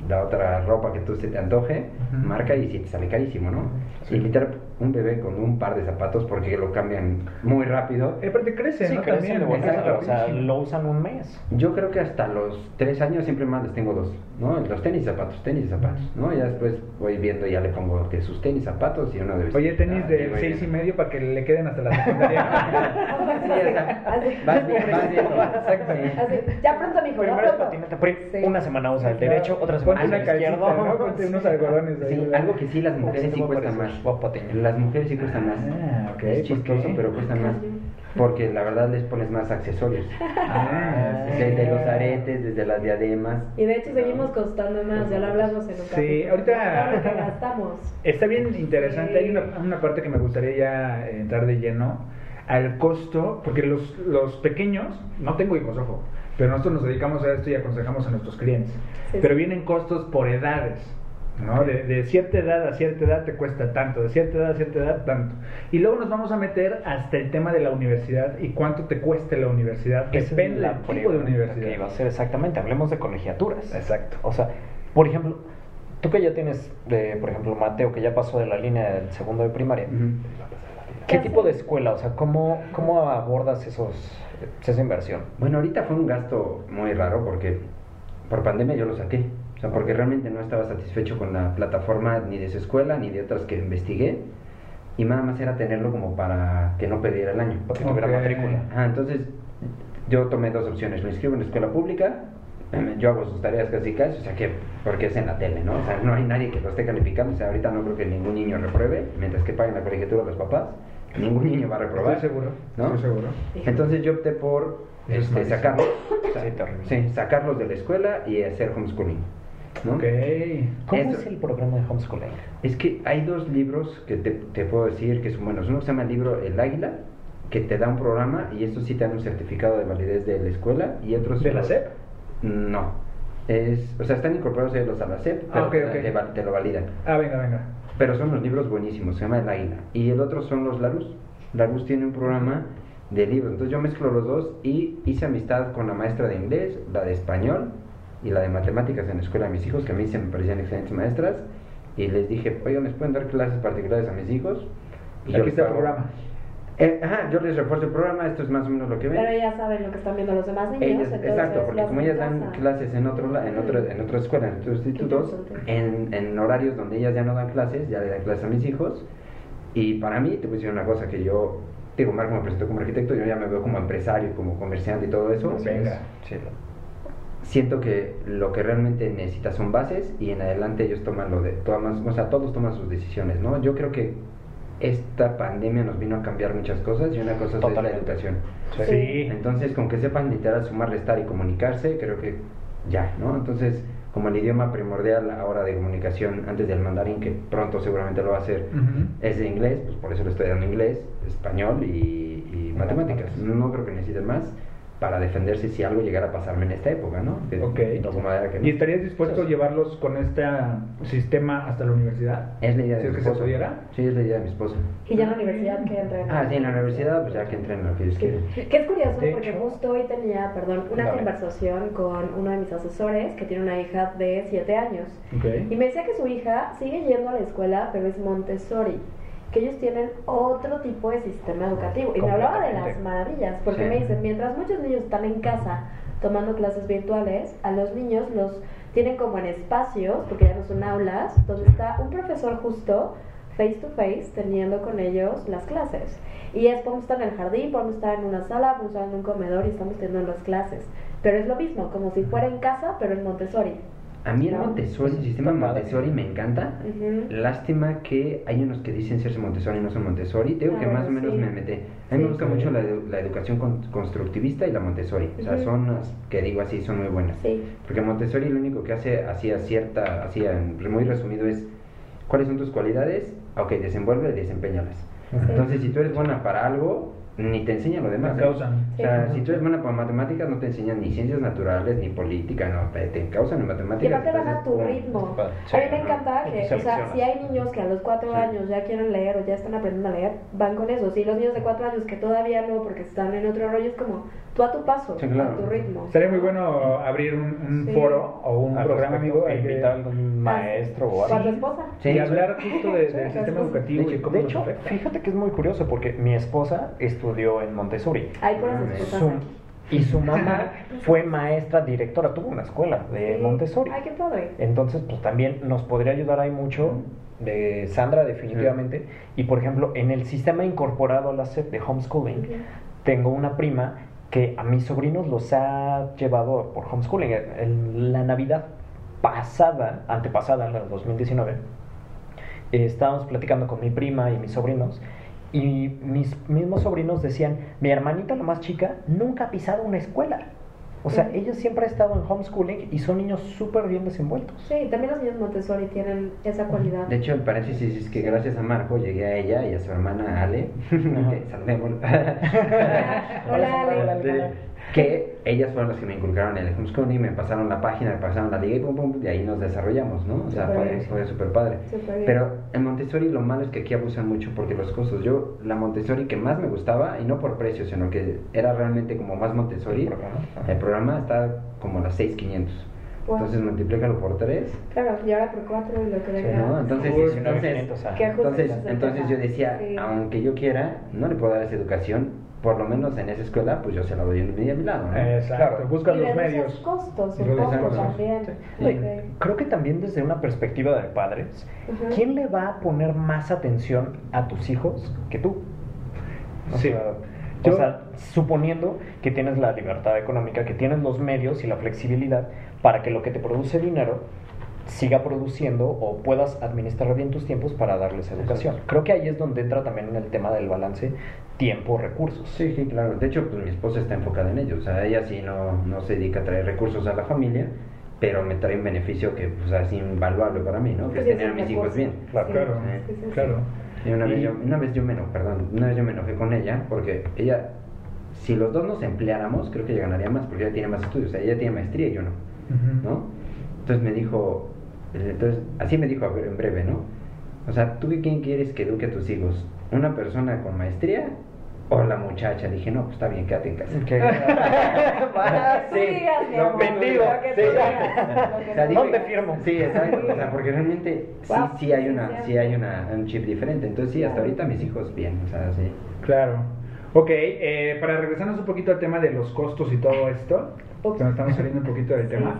[SPEAKER 5] la otra ropa que tú se te antoje, marca y sí te sale carísimo, ¿no?
[SPEAKER 3] Sí.
[SPEAKER 5] Y literal, un bebé con un par de zapatos porque lo cambian muy rápido.
[SPEAKER 3] Eh, aparte crece,
[SPEAKER 2] Sí,
[SPEAKER 3] ¿no?
[SPEAKER 2] crecen
[SPEAKER 3] También,
[SPEAKER 5] exacto,
[SPEAKER 2] o sea, lo usan un mes.
[SPEAKER 5] Yo creo que hasta los tres años siempre más les tengo dos, ¿no? Los tenis y zapatos, tenis y zapatos, ¿no? Ya después voy viendo, ya le pongo que sus tenis, zapatos y uno de
[SPEAKER 3] Oye, tenis
[SPEAKER 5] Ah,
[SPEAKER 3] de seis y medio para que le queden hasta la secundaria.
[SPEAKER 5] Sí,
[SPEAKER 4] Así.
[SPEAKER 5] vas bien, vas.
[SPEAKER 3] Exacto.
[SPEAKER 4] Así, ya pronto, mijo, ya
[SPEAKER 2] Primero patineta,
[SPEAKER 4] Sí.
[SPEAKER 2] una semana usa el derecho, otra semana usa
[SPEAKER 3] una
[SPEAKER 2] el izquierdo.
[SPEAKER 3] unos algodones ahí.
[SPEAKER 5] Algo que sí las mujeres
[SPEAKER 2] Sí, te
[SPEAKER 5] cuestan más. Las mujeres sí cuestan más.
[SPEAKER 3] Ah, ok,
[SPEAKER 5] Es
[SPEAKER 3] ¿por
[SPEAKER 5] chistoso,
[SPEAKER 3] qué?
[SPEAKER 5] pero cuestan más. Porque la verdad les pones más accesorios.
[SPEAKER 3] Ah, sí.
[SPEAKER 5] Desde los aretes, desde las diademas.
[SPEAKER 4] Y de hecho seguimos costando más, ya lo hablamos en un
[SPEAKER 3] Sí,
[SPEAKER 4] capítulo.
[SPEAKER 3] ahorita-
[SPEAKER 4] que gastamos.
[SPEAKER 3] Está bien interesante.
[SPEAKER 4] Sí.
[SPEAKER 3] Hay una, una parte que me gustaría ya entrar de lleno al costo, porque los, los pequeños, no tengo hijos, ojo, pero nosotros nos dedicamos a esto y aconsejamos a nuestros clientes.
[SPEAKER 4] Sí,
[SPEAKER 3] pero vienen costos por edades. ¿No? De, de cierta edad a cierta edad te cuesta tanto, de cierta edad a cierta edad tanto. Y luego nos vamos a meter hasta el tema de la universidad y cuánto te cueste la universidad.
[SPEAKER 2] Esa
[SPEAKER 3] Depende
[SPEAKER 2] la
[SPEAKER 3] del tipo de universidad.
[SPEAKER 2] Que iba a ser exactamente, hablemos de colegiaturas.
[SPEAKER 3] Exacto.
[SPEAKER 2] O sea, por ejemplo, tú que ya tienes, de, por ejemplo, Mateo, que ya pasó de la línea del segundo de primaria. ¿qué tipo de escuela? O sea, ¿cómo, cómo abordas esos, esa inversión?
[SPEAKER 5] Bueno, ahorita fue un gasto muy raro porque por pandemia yo lo saqué. O sea, porque realmente no estaba satisfecho con la plataforma ni de su escuela ni de otras que investigué. Y nada más era tenerlo como para que no perdiera el año.
[SPEAKER 2] Porque tuviera
[SPEAKER 3] Ok.
[SPEAKER 2] matrícula.
[SPEAKER 5] Ah, entonces yo tomé dos opciones. Lo inscribo en la escuela pública, eh, yo hago sus tareas casi casi, o sea que, porque es en la tele, ¿no? O sea, no hay nadie que lo esté calificando, o sea, ahorita no creo que ningún niño repruebe, mientras que paguen la colegiatura los papás, ningún niño va a reprobar.
[SPEAKER 3] Estoy seguro.
[SPEAKER 5] ¿no?
[SPEAKER 3] Estoy seguro.
[SPEAKER 5] Entonces yo opté por este, sacarlos,
[SPEAKER 2] sí,
[SPEAKER 5] sacarlos de la escuela y hacer homeschooling, ¿no?
[SPEAKER 3] Ok.
[SPEAKER 2] ¿Cómo
[SPEAKER 5] Eso.
[SPEAKER 2] es el programa de homeschooling?
[SPEAKER 5] Es que hay dos libros que te, te puedo decir que son buenos. Uno se llama el libro El Águila, que te da un programa y esto sí te dan un certificado de validez de la escuela y otros...
[SPEAKER 3] ¿De la SEP?
[SPEAKER 5] No. Es, o sea, están incorporados ellos a la SEP,
[SPEAKER 3] Ah,
[SPEAKER 5] pero
[SPEAKER 3] ok.
[SPEAKER 5] Te, lo validan.
[SPEAKER 3] Ah, venga, venga.
[SPEAKER 5] Pero son los libros buenísimos, se llama El Águila. Y el otro son los Larus. Larus tiene un programa de libros. Entonces yo mezclo los dos y hice amistad con la maestra de inglés, la de español y la de matemáticas en la escuela de mis hijos, que a mí se me parecían excelentes maestras. Y les dije, oigan, ¿les pueden dar clases particulares a mis hijos? Y
[SPEAKER 3] Aquí está el programa.
[SPEAKER 5] Eh, ajá, yo les refuerzo el programa, esto es más o menos lo que ven.
[SPEAKER 4] Pero ya saben lo que están viendo los demás niños.
[SPEAKER 5] Ellas-
[SPEAKER 4] entonces
[SPEAKER 5] exacto, porque como ellas dan
[SPEAKER 4] casa.
[SPEAKER 5] clases en otro, la- en otro, en otra escuela, en otros institutos, en, en horarios donde ellas ya no dan clases, ya le dan clases a mis hijos. Y para mí, te voy a decir una cosa que yo, digo, Marco me presentó como arquitecto, yo ya me veo como empresario, como comerciante y todo eso.
[SPEAKER 3] Venga.
[SPEAKER 2] Sí,
[SPEAKER 5] Siento que lo que realmente necesitas son bases y en adelante ellos toman lo de, toman, o sea, todos toman sus decisiones, ¿no? Yo creo que esta pandemia nos vino a cambiar muchas cosas y una cosa es la educación.
[SPEAKER 3] Sí.
[SPEAKER 5] Entonces, con que sepan literal sumar, restar y comunicarse, creo que ya, ¿no? Entonces, como el idioma primordial ahora de comunicación antes del mandarín, que pronto seguramente lo va a hacer, es de inglés, pues por eso le estoy dando inglés, español y, y matemáticas.
[SPEAKER 2] Matemáticas.
[SPEAKER 5] No creo que necesiten más para defenderse si algo llegara a pasarme en esta época, ¿no? Que
[SPEAKER 3] Ok.
[SPEAKER 5] no como manera que no.
[SPEAKER 3] ¿Y estarías dispuesto a llevarlos con este sistema hasta la universidad?
[SPEAKER 5] Es la idea
[SPEAKER 3] ¿Si
[SPEAKER 5] de
[SPEAKER 3] es
[SPEAKER 5] mi
[SPEAKER 3] que se
[SPEAKER 5] esposa.
[SPEAKER 3] pudiera?
[SPEAKER 5] Sí, es la idea de mi esposa.
[SPEAKER 4] Y ya en la universidad que entren.
[SPEAKER 5] Ah, sí, en la universidad, pues ya que entren lo que ellos quieren.
[SPEAKER 4] Que es curioso
[SPEAKER 3] De
[SPEAKER 4] porque
[SPEAKER 3] hecho-
[SPEAKER 4] justo hoy tenía, perdón, una conversación con uno de mis asesores que tiene una hija de 7 años.
[SPEAKER 3] Ok.
[SPEAKER 4] Y me decía que su hija sigue yendo a la escuela, pero es Montessori. Que ellos tienen otro tipo de sistema educativo. Y me hablaba de las maravillas, porque
[SPEAKER 5] Sí.
[SPEAKER 4] me dicen, mientras muchos niños están en casa tomando clases virtuales, a los niños los tienen como en espacios, porque ya no son aulas, donde está un profesor justo face to face teniendo con ellos las clases. Y es podemos estar en el jardín, podemos estar en una sala, podemos estar en un comedor y estamos teniendo las clases. Pero es lo mismo, como si fuera en casa, pero en Montessori.
[SPEAKER 5] A mí el. Montessori, el sistema. Montessori me encanta.
[SPEAKER 4] Ujú.
[SPEAKER 5] Lástima que hay unos que dicen serse Montessori y no son Montessori. Tengo
[SPEAKER 4] Ah,
[SPEAKER 5] que más o menos
[SPEAKER 4] sí.
[SPEAKER 5] me metí. A mí me
[SPEAKER 4] Sí,
[SPEAKER 5] gusta
[SPEAKER 3] sí.
[SPEAKER 5] mucho la, la educación con- constructivista y la Montessori. O sea, son las que digo así, son muy buenas.
[SPEAKER 4] Sí.
[SPEAKER 5] Porque Montessori lo único que hace, hacía cierta, hacía muy resumido es cuáles son tus cualidades, ok, desenvuelve y desempeñalas.
[SPEAKER 2] Ujú.
[SPEAKER 5] Entonces, si tú eres buena para algo, ni te enseña lo demás.
[SPEAKER 3] Te
[SPEAKER 5] ¿eh?
[SPEAKER 3] causan.
[SPEAKER 5] O sea,
[SPEAKER 4] Sí.
[SPEAKER 5] si tú eres buena para matemáticas, no te enseñan ni ciencias naturales, ni política, no, te, te causan en
[SPEAKER 4] Y
[SPEAKER 5] matemáticas.
[SPEAKER 4] aparte van a tu ritmo.
[SPEAKER 2] Padre.
[SPEAKER 4] A mí me
[SPEAKER 2] Sí.
[SPEAKER 4] encanta
[SPEAKER 2] Y
[SPEAKER 4] que,
[SPEAKER 2] te
[SPEAKER 4] o sea, si hay niños que a los cuatro
[SPEAKER 5] Sí.
[SPEAKER 4] años ya quieren leer o ya están aprendiendo a leer, van con eso. Si los niños de cuatro años que todavía no, porque están en otro rollo, es como tú a tu paso,
[SPEAKER 5] Sí, claro.
[SPEAKER 4] a tu ritmo.
[SPEAKER 3] Estaría muy bueno abrir un, un
[SPEAKER 4] Sí.
[SPEAKER 3] foro o un
[SPEAKER 2] Al
[SPEAKER 3] programa, amigo,
[SPEAKER 2] e invitar a algún maestro o
[SPEAKER 4] ¿O a
[SPEAKER 2] algo.
[SPEAKER 4] esposa?
[SPEAKER 5] Sí,
[SPEAKER 3] y hablar justo de-
[SPEAKER 4] Sí,
[SPEAKER 3] del sistema educativo
[SPEAKER 5] De
[SPEAKER 3] y
[SPEAKER 5] hecho-
[SPEAKER 3] cómo
[SPEAKER 2] De hecho, fíjate que es muy curioso porque mi esposa estudió en Montessori.
[SPEAKER 4] Esposas
[SPEAKER 2] Su- y su mamá fue maestra directora, tuvo una escuela de
[SPEAKER 4] Sí.
[SPEAKER 2] Montessori.
[SPEAKER 4] Ay, qué padre.
[SPEAKER 2] Entonces, pues también nos podría ayudar ahí mucho de Sandra definitivamente. Y por ejemplo, en el sistema incorporado a la SEP de homeschooling,
[SPEAKER 4] Ujú.
[SPEAKER 2] tengo una prima que a mis sobrinos los ha llevado por homeschooling. En la Navidad pasada, antepasada, la del 2019, eh, estábamos platicando con mi prima y mis sobrinos. Y mis mismos sobrinos decían, mi hermanita, la más chica, nunca ha pisado una escuela. O sea,
[SPEAKER 4] Ujú.
[SPEAKER 2] ella siempre ha estado en homeschooling y son niños súper bien desenvueltos.
[SPEAKER 4] Sí, también los niños Montessori tienen esa cualidad.
[SPEAKER 5] De hecho, el paréntesis es que gracias a Marco llegué a ella y a su hermana Ale, saludémosla.
[SPEAKER 4] Hola, Ale.
[SPEAKER 5] Que ellas fueron las que me inculcaron el homeschooling, me pasaron la página, me pasaron la liga y pum, pum, y ahí nos desarrollamos, ¿no? O sea,
[SPEAKER 4] Súper
[SPEAKER 5] fue, súper padre. Pero en Montessori lo malo es que aquí abusan mucho porque los costos. Yo, la Montessori que más me gustaba, y no por precio, sino que era realmente como más Montessori,
[SPEAKER 2] El programa,
[SPEAKER 5] el programa está como las 6,500.
[SPEAKER 4] Wow.
[SPEAKER 5] Entonces multiplícalo por 3.
[SPEAKER 4] Claro, y ahora por cuatro y lo que
[SPEAKER 2] Sí.
[SPEAKER 5] ¿no? Entonces,
[SPEAKER 3] Uy,
[SPEAKER 5] entonces,
[SPEAKER 2] 9,500, ajá.
[SPEAKER 4] ¿Qué ajustes
[SPEAKER 5] entonces, entonces yo decía,
[SPEAKER 4] Sí.
[SPEAKER 5] aunque yo quiera, no le puedo dar esa educación, por lo menos en esa escuela, pues yo se la doy en mi a mi lado, ¿no?
[SPEAKER 3] Exacto,
[SPEAKER 2] Claro.
[SPEAKER 3] buscas
[SPEAKER 4] y
[SPEAKER 3] los medios.
[SPEAKER 4] costos
[SPEAKER 3] Y
[SPEAKER 4] un poco
[SPEAKER 3] costos.
[SPEAKER 4] también.
[SPEAKER 5] Sí.
[SPEAKER 2] No, y
[SPEAKER 4] Ok.
[SPEAKER 2] Creo que también desde una perspectiva de padres,
[SPEAKER 4] Ujú.
[SPEAKER 2] ¿quién le va a poner más atención a tus hijos que tú? O
[SPEAKER 3] Sí.
[SPEAKER 2] sea, o sea, suponiendo que tienes la libertad económica, que tienes los medios y la flexibilidad para que lo que te produce dinero siga produciendo o puedas administrar bien tus tiempos para darles educación. Creo que ahí es donde entra también el tema del balance tiempo-recursos.
[SPEAKER 5] Sí, sí, claro. De hecho, pues mi esposa está enfocada en ello. O sea, ella sí no, no se dedica a traer recursos a la familia, pero me trae un beneficio que pues, es invaluable para mí, ¿no? Que es
[SPEAKER 4] Pues es
[SPEAKER 5] tener a mis hijos bien.
[SPEAKER 2] Claro,
[SPEAKER 4] Sí,
[SPEAKER 3] Claro,
[SPEAKER 4] sí, sí, sí.
[SPEAKER 3] claro.
[SPEAKER 5] Y una, vez yo, una vez yo me enojé, perdón, una vez yo me enojé con ella porque ella, si los dos nos empleáramos, creo que ella ganaría más porque ella tiene más estudios, o sea, ella tiene maestría y yo no. ¿no? Entonces me dijo, entonces, así me dijo a ver, en breve, ¿no? O sea, ¿tú qué quién quieres que eduque a tus hijos? ¿Una persona con maestría o la muchacha? Dije, no, pues está bien, quédate en casa.
[SPEAKER 4] Tú
[SPEAKER 2] Sí,
[SPEAKER 4] digas, mi
[SPEAKER 2] lo
[SPEAKER 4] amor,
[SPEAKER 2] vendido,
[SPEAKER 4] lo que tú
[SPEAKER 2] sí.
[SPEAKER 4] digas, lo que
[SPEAKER 5] O sea,
[SPEAKER 4] tú
[SPEAKER 5] dije-
[SPEAKER 2] ¿Dónde firmo?
[SPEAKER 5] Sí, exacto. O sea, porque realmente sí,
[SPEAKER 4] Wow,
[SPEAKER 5] sí hay una,
[SPEAKER 4] sí,
[SPEAKER 5] hay una, un chip diferente. Entonces sí, hasta ahorita mis hijos bien, o sea, sí.
[SPEAKER 3] Claro. Ok, eh, para regresarnos un poquito al tema de los costos y todo esto, que nos estamos saliendo un poquito del
[SPEAKER 4] Sí,
[SPEAKER 3] tema.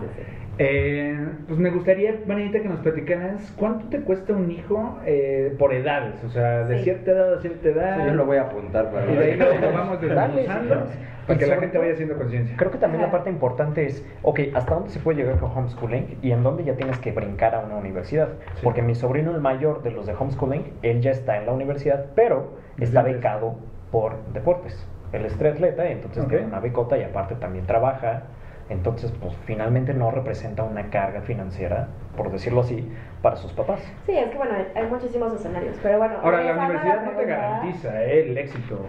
[SPEAKER 4] Sí, sí.
[SPEAKER 3] Eh, pues me gustaría, Vanita, que nos platicaras cuánto te cuesta un hijo eh, por edades, o sea, de
[SPEAKER 4] Sí.
[SPEAKER 3] cierta edad a cierta edad.
[SPEAKER 5] Eso yo lo voy a apuntar para
[SPEAKER 3] Y de ahí lo, lo vamos desmenuzando
[SPEAKER 2] sí.
[SPEAKER 3] para que la gente vaya haciendo conciencia.
[SPEAKER 2] Creo que también la parte importante es, ok, ¿hasta dónde se puede llegar con homeschooling y en dónde ya tienes que brincar a una universidad?
[SPEAKER 3] Sí.
[SPEAKER 2] Porque mi sobrino, el mayor de los de homeschooling, él ya está en la universidad, pero está becado por deportes. Él es triatleta y entonces tiene una becota y aparte también trabaja. Entonces, pues finalmente no representa una carga financiera, por decirlo así, para sus papás.
[SPEAKER 4] Sí, es que bueno, hay- hay muchísimos escenarios, pero bueno.
[SPEAKER 3] Ahora, la universidad no te garantiza eh, el éxito,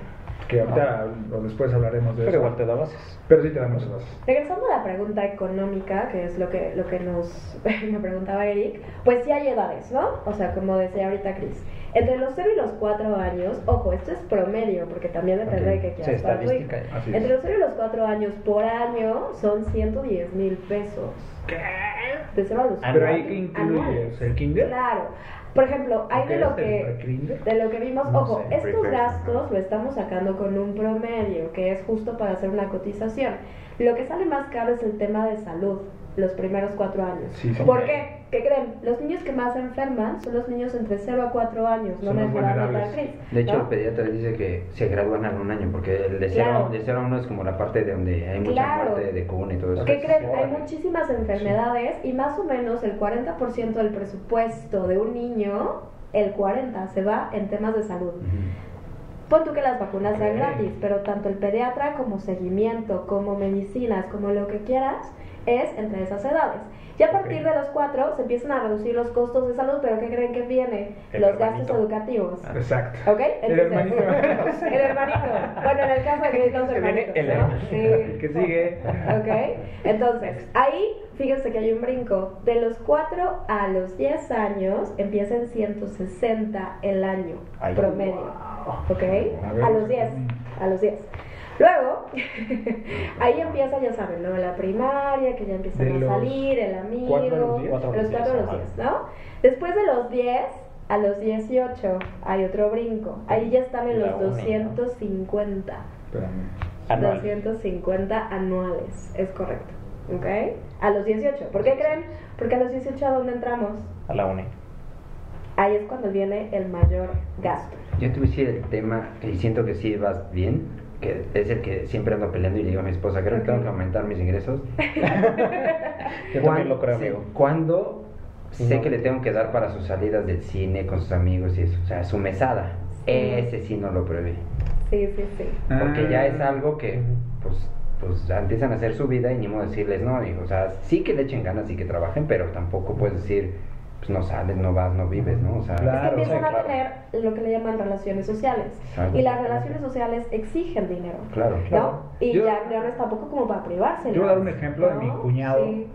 [SPEAKER 3] que ahorita o después hablaremos de
[SPEAKER 2] Pero
[SPEAKER 3] eso.
[SPEAKER 2] igual te da bases.
[SPEAKER 3] Pero sí te damos las bases.
[SPEAKER 4] Regresando a la pregunta económica, que es lo que, lo que nos me preguntaba Eric, pues sí hay edades, ¿no? O sea, como decía ahorita Cris, entre los 0 y los 4 años, ojo, esto es promedio, porque también depende
[SPEAKER 2] Ok.
[SPEAKER 4] de qué
[SPEAKER 2] Sí,
[SPEAKER 4] quieras para tu hijo.
[SPEAKER 2] estadística.
[SPEAKER 3] Así es.
[SPEAKER 4] Entre los 0 y los 4 años por año son 110 mil pesos. De 0 a los
[SPEAKER 3] Pero ahí
[SPEAKER 4] 4
[SPEAKER 3] que incluye el kinder.
[SPEAKER 4] Claro. Por ejemplo, hay de lo
[SPEAKER 3] ¿Qué es el
[SPEAKER 4] que de lo que vimos,
[SPEAKER 2] No
[SPEAKER 4] ojo,
[SPEAKER 2] sé,
[SPEAKER 4] estos gastos lo estamos sacando con un promedio, que es justo para hacer una cotización. Lo que sale más caro es el tema de salud, los primeros cuatro años.
[SPEAKER 3] Sí.
[SPEAKER 4] ¿Por qué? ¿Qué creen? Los niños que más se enferman son los niños entre 0 a 4 años, no necesariamente
[SPEAKER 3] vulnerables.
[SPEAKER 4] Cris,
[SPEAKER 5] De hecho,
[SPEAKER 4] ¿no?
[SPEAKER 5] el pediatra dice que se gradúan en un año, porque el de 0
[SPEAKER 4] Claro.
[SPEAKER 5] de a 1 es como la parte de donde hay mucha
[SPEAKER 4] Claro.
[SPEAKER 5] muerte de cuna y todo eso.
[SPEAKER 4] ¿Qué creen? Hay muchísimas enfermedades y más o menos el 40% del presupuesto de un niño, el 40% se va en temas de salud. Pon tú que las vacunas sean gratis, pero tanto el pediatra como seguimiento, como medicinas, como lo que quieras, es entre esas edades. Y a partir de los cuatro se empiezan a reducir los costos de salud, pero ¿qué creen que viene?
[SPEAKER 2] El
[SPEAKER 4] los
[SPEAKER 2] hermanito.
[SPEAKER 4] gastos educativos.
[SPEAKER 3] Exacto.
[SPEAKER 4] ¿Ok?
[SPEAKER 3] El
[SPEAKER 4] Entonces,
[SPEAKER 3] hermanito.
[SPEAKER 4] el hermanito. Bueno, en el caso de que
[SPEAKER 2] viene
[SPEAKER 4] hermanitos,
[SPEAKER 2] el
[SPEAKER 4] ¿no? Sí.
[SPEAKER 3] El que sigue.
[SPEAKER 4] Ok, entonces ahí fíjense que hay un brinco. De los 4 a los 10 años empieza en 160 el año
[SPEAKER 2] Ay,
[SPEAKER 4] promedio. Ok,
[SPEAKER 3] a
[SPEAKER 4] los 10. A los 10. Luego, ahí empieza, ya saben, ¿no? La primaria, que ya empiezan
[SPEAKER 3] De
[SPEAKER 4] a salir, el amigo.
[SPEAKER 3] cuatro a los diez.
[SPEAKER 2] Cuatro a los
[SPEAKER 4] 4 a los
[SPEAKER 2] diez,
[SPEAKER 4] 10, ¿no? Después de los 10 a los 18 hay otro brinco. Ahí ya están en
[SPEAKER 2] La
[SPEAKER 4] los
[SPEAKER 2] uni, ¿no?
[SPEAKER 4] 250.
[SPEAKER 3] Espérame.
[SPEAKER 2] Anual.
[SPEAKER 4] 250 anuales, es correcto. ¿Ok? A los 18. ¿Por qué creen? Porque a los 18 a dónde entramos?
[SPEAKER 2] A la uni.
[SPEAKER 4] Ahí es cuando viene el mayor gasto.
[SPEAKER 5] Yo te voy a decir el tema, y siento que sí vas bien, que es el que siempre ando peleando y le digo a mi esposa, creo que tengo que aumentar mis ingresos.
[SPEAKER 2] Yo
[SPEAKER 5] ¿Cuán-
[SPEAKER 2] también lo creo,
[SPEAKER 5] sí,
[SPEAKER 2] amigo.
[SPEAKER 5] ¿Cuándo
[SPEAKER 2] Sí,
[SPEAKER 5] sé
[SPEAKER 2] no.
[SPEAKER 5] que le tengo que dar para sus salidas del cine con sus amigos y eso? O sea, su mesada.
[SPEAKER 4] Sí.
[SPEAKER 5] Ese sí no lo prevé.
[SPEAKER 4] Sí, sí, sí.
[SPEAKER 5] Porque ya es
[SPEAKER 3] Ah.
[SPEAKER 5] algo que, pues, pues empiezan a hacer su vida y ni modo decirles, no, hijo. O sea, sí que le echen ganas y que trabajen, pero tampoco puedes decir, pues no sales, no vas, no vives, ¿no? O sea,
[SPEAKER 3] Claro.
[SPEAKER 4] es que empiezan
[SPEAKER 2] sí,
[SPEAKER 4] a
[SPEAKER 2] claro.
[SPEAKER 4] tener lo que le llaman relaciones sociales.
[SPEAKER 5] Exacto.
[SPEAKER 4] Y las relaciones sociales exigen dinero.
[SPEAKER 5] claro.
[SPEAKER 4] ¿No? Y
[SPEAKER 3] Yo-
[SPEAKER 4] ya no es tampoco como para privarse.
[SPEAKER 3] Yo voy a dar un ejemplo de mi cuñado
[SPEAKER 4] Sí.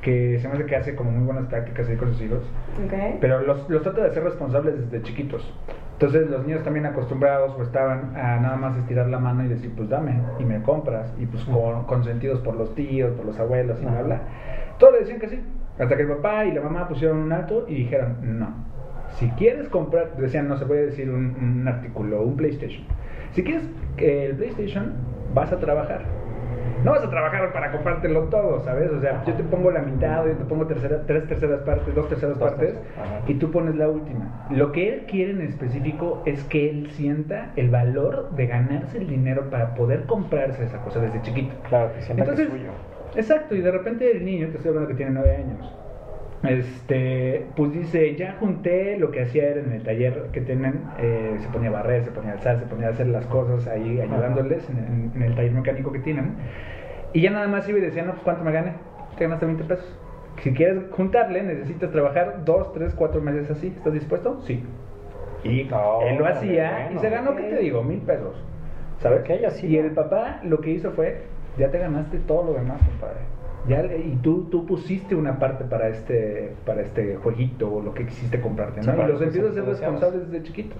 [SPEAKER 3] que se me hace que hace como muy buenas prácticas ahí con sus hijos.
[SPEAKER 4] Ok.
[SPEAKER 3] Pero los, los trata de ser responsables desde chiquitos. Entonces los niños también acostumbrados o estaban a nada más estirar la mano y decir, pues dame, y me compras, y pues con, consentidos por los tíos, por los abuelos y bla, bla. Todos le decían que sí. Hasta que el papá y la mamá pusieron un alto y dijeron, no. Si quieres comprar, decían, no se puede decir un, un artículo, un PlayStation. Si quieres que el PlayStation, vas a trabajar. No vas a trabajar para comprártelo todo, ¿sabes? O sea, yo te pongo la mitad, yo te pongo tercera, tres terceras partes, dos terceras
[SPEAKER 2] Dos
[SPEAKER 3] partes,
[SPEAKER 2] terceras,
[SPEAKER 3] y tú pones la última. Lo que él quiere en específico es que él sienta el valor de ganarse el dinero para poder comprarse esa cosa desde chiquito.
[SPEAKER 2] Claro, que sienta que es
[SPEAKER 3] Entonces,
[SPEAKER 2] suyo.
[SPEAKER 3] Exacto, y de repente el niño, te estoy hablando que tiene nueve años, este, pues dice, ya junté lo que hacía era en el taller que tienen, eh, se ponía a barrer, se ponía a alzar, se ponía a hacer las cosas ahí ayudándoles en, en- en el taller mecánico que tienen, y ya nada más iba y decía, no, pues ¿cuánto me gane? Te ganaste 20 pesos. Si quieres juntarle, necesitas trabajar dos, tres, cuatro meses así. ¿Estás dispuesto? Sí. Y
[SPEAKER 2] No,
[SPEAKER 3] él lo hacía y se ganó, ¿qué te digo? Mil pesos. ¿Sabes?
[SPEAKER 2] Ok, así,
[SPEAKER 3] y el papá lo que hizo fue, ya te ganaste todo lo demás, compadre. Ya, y tú, tú pusiste una parte para este, para este jueguito o lo que quisiste comprarte,
[SPEAKER 2] Sí,
[SPEAKER 3] ¿no?
[SPEAKER 2] para
[SPEAKER 3] y los empiezas a ser responsables desde chiquitos.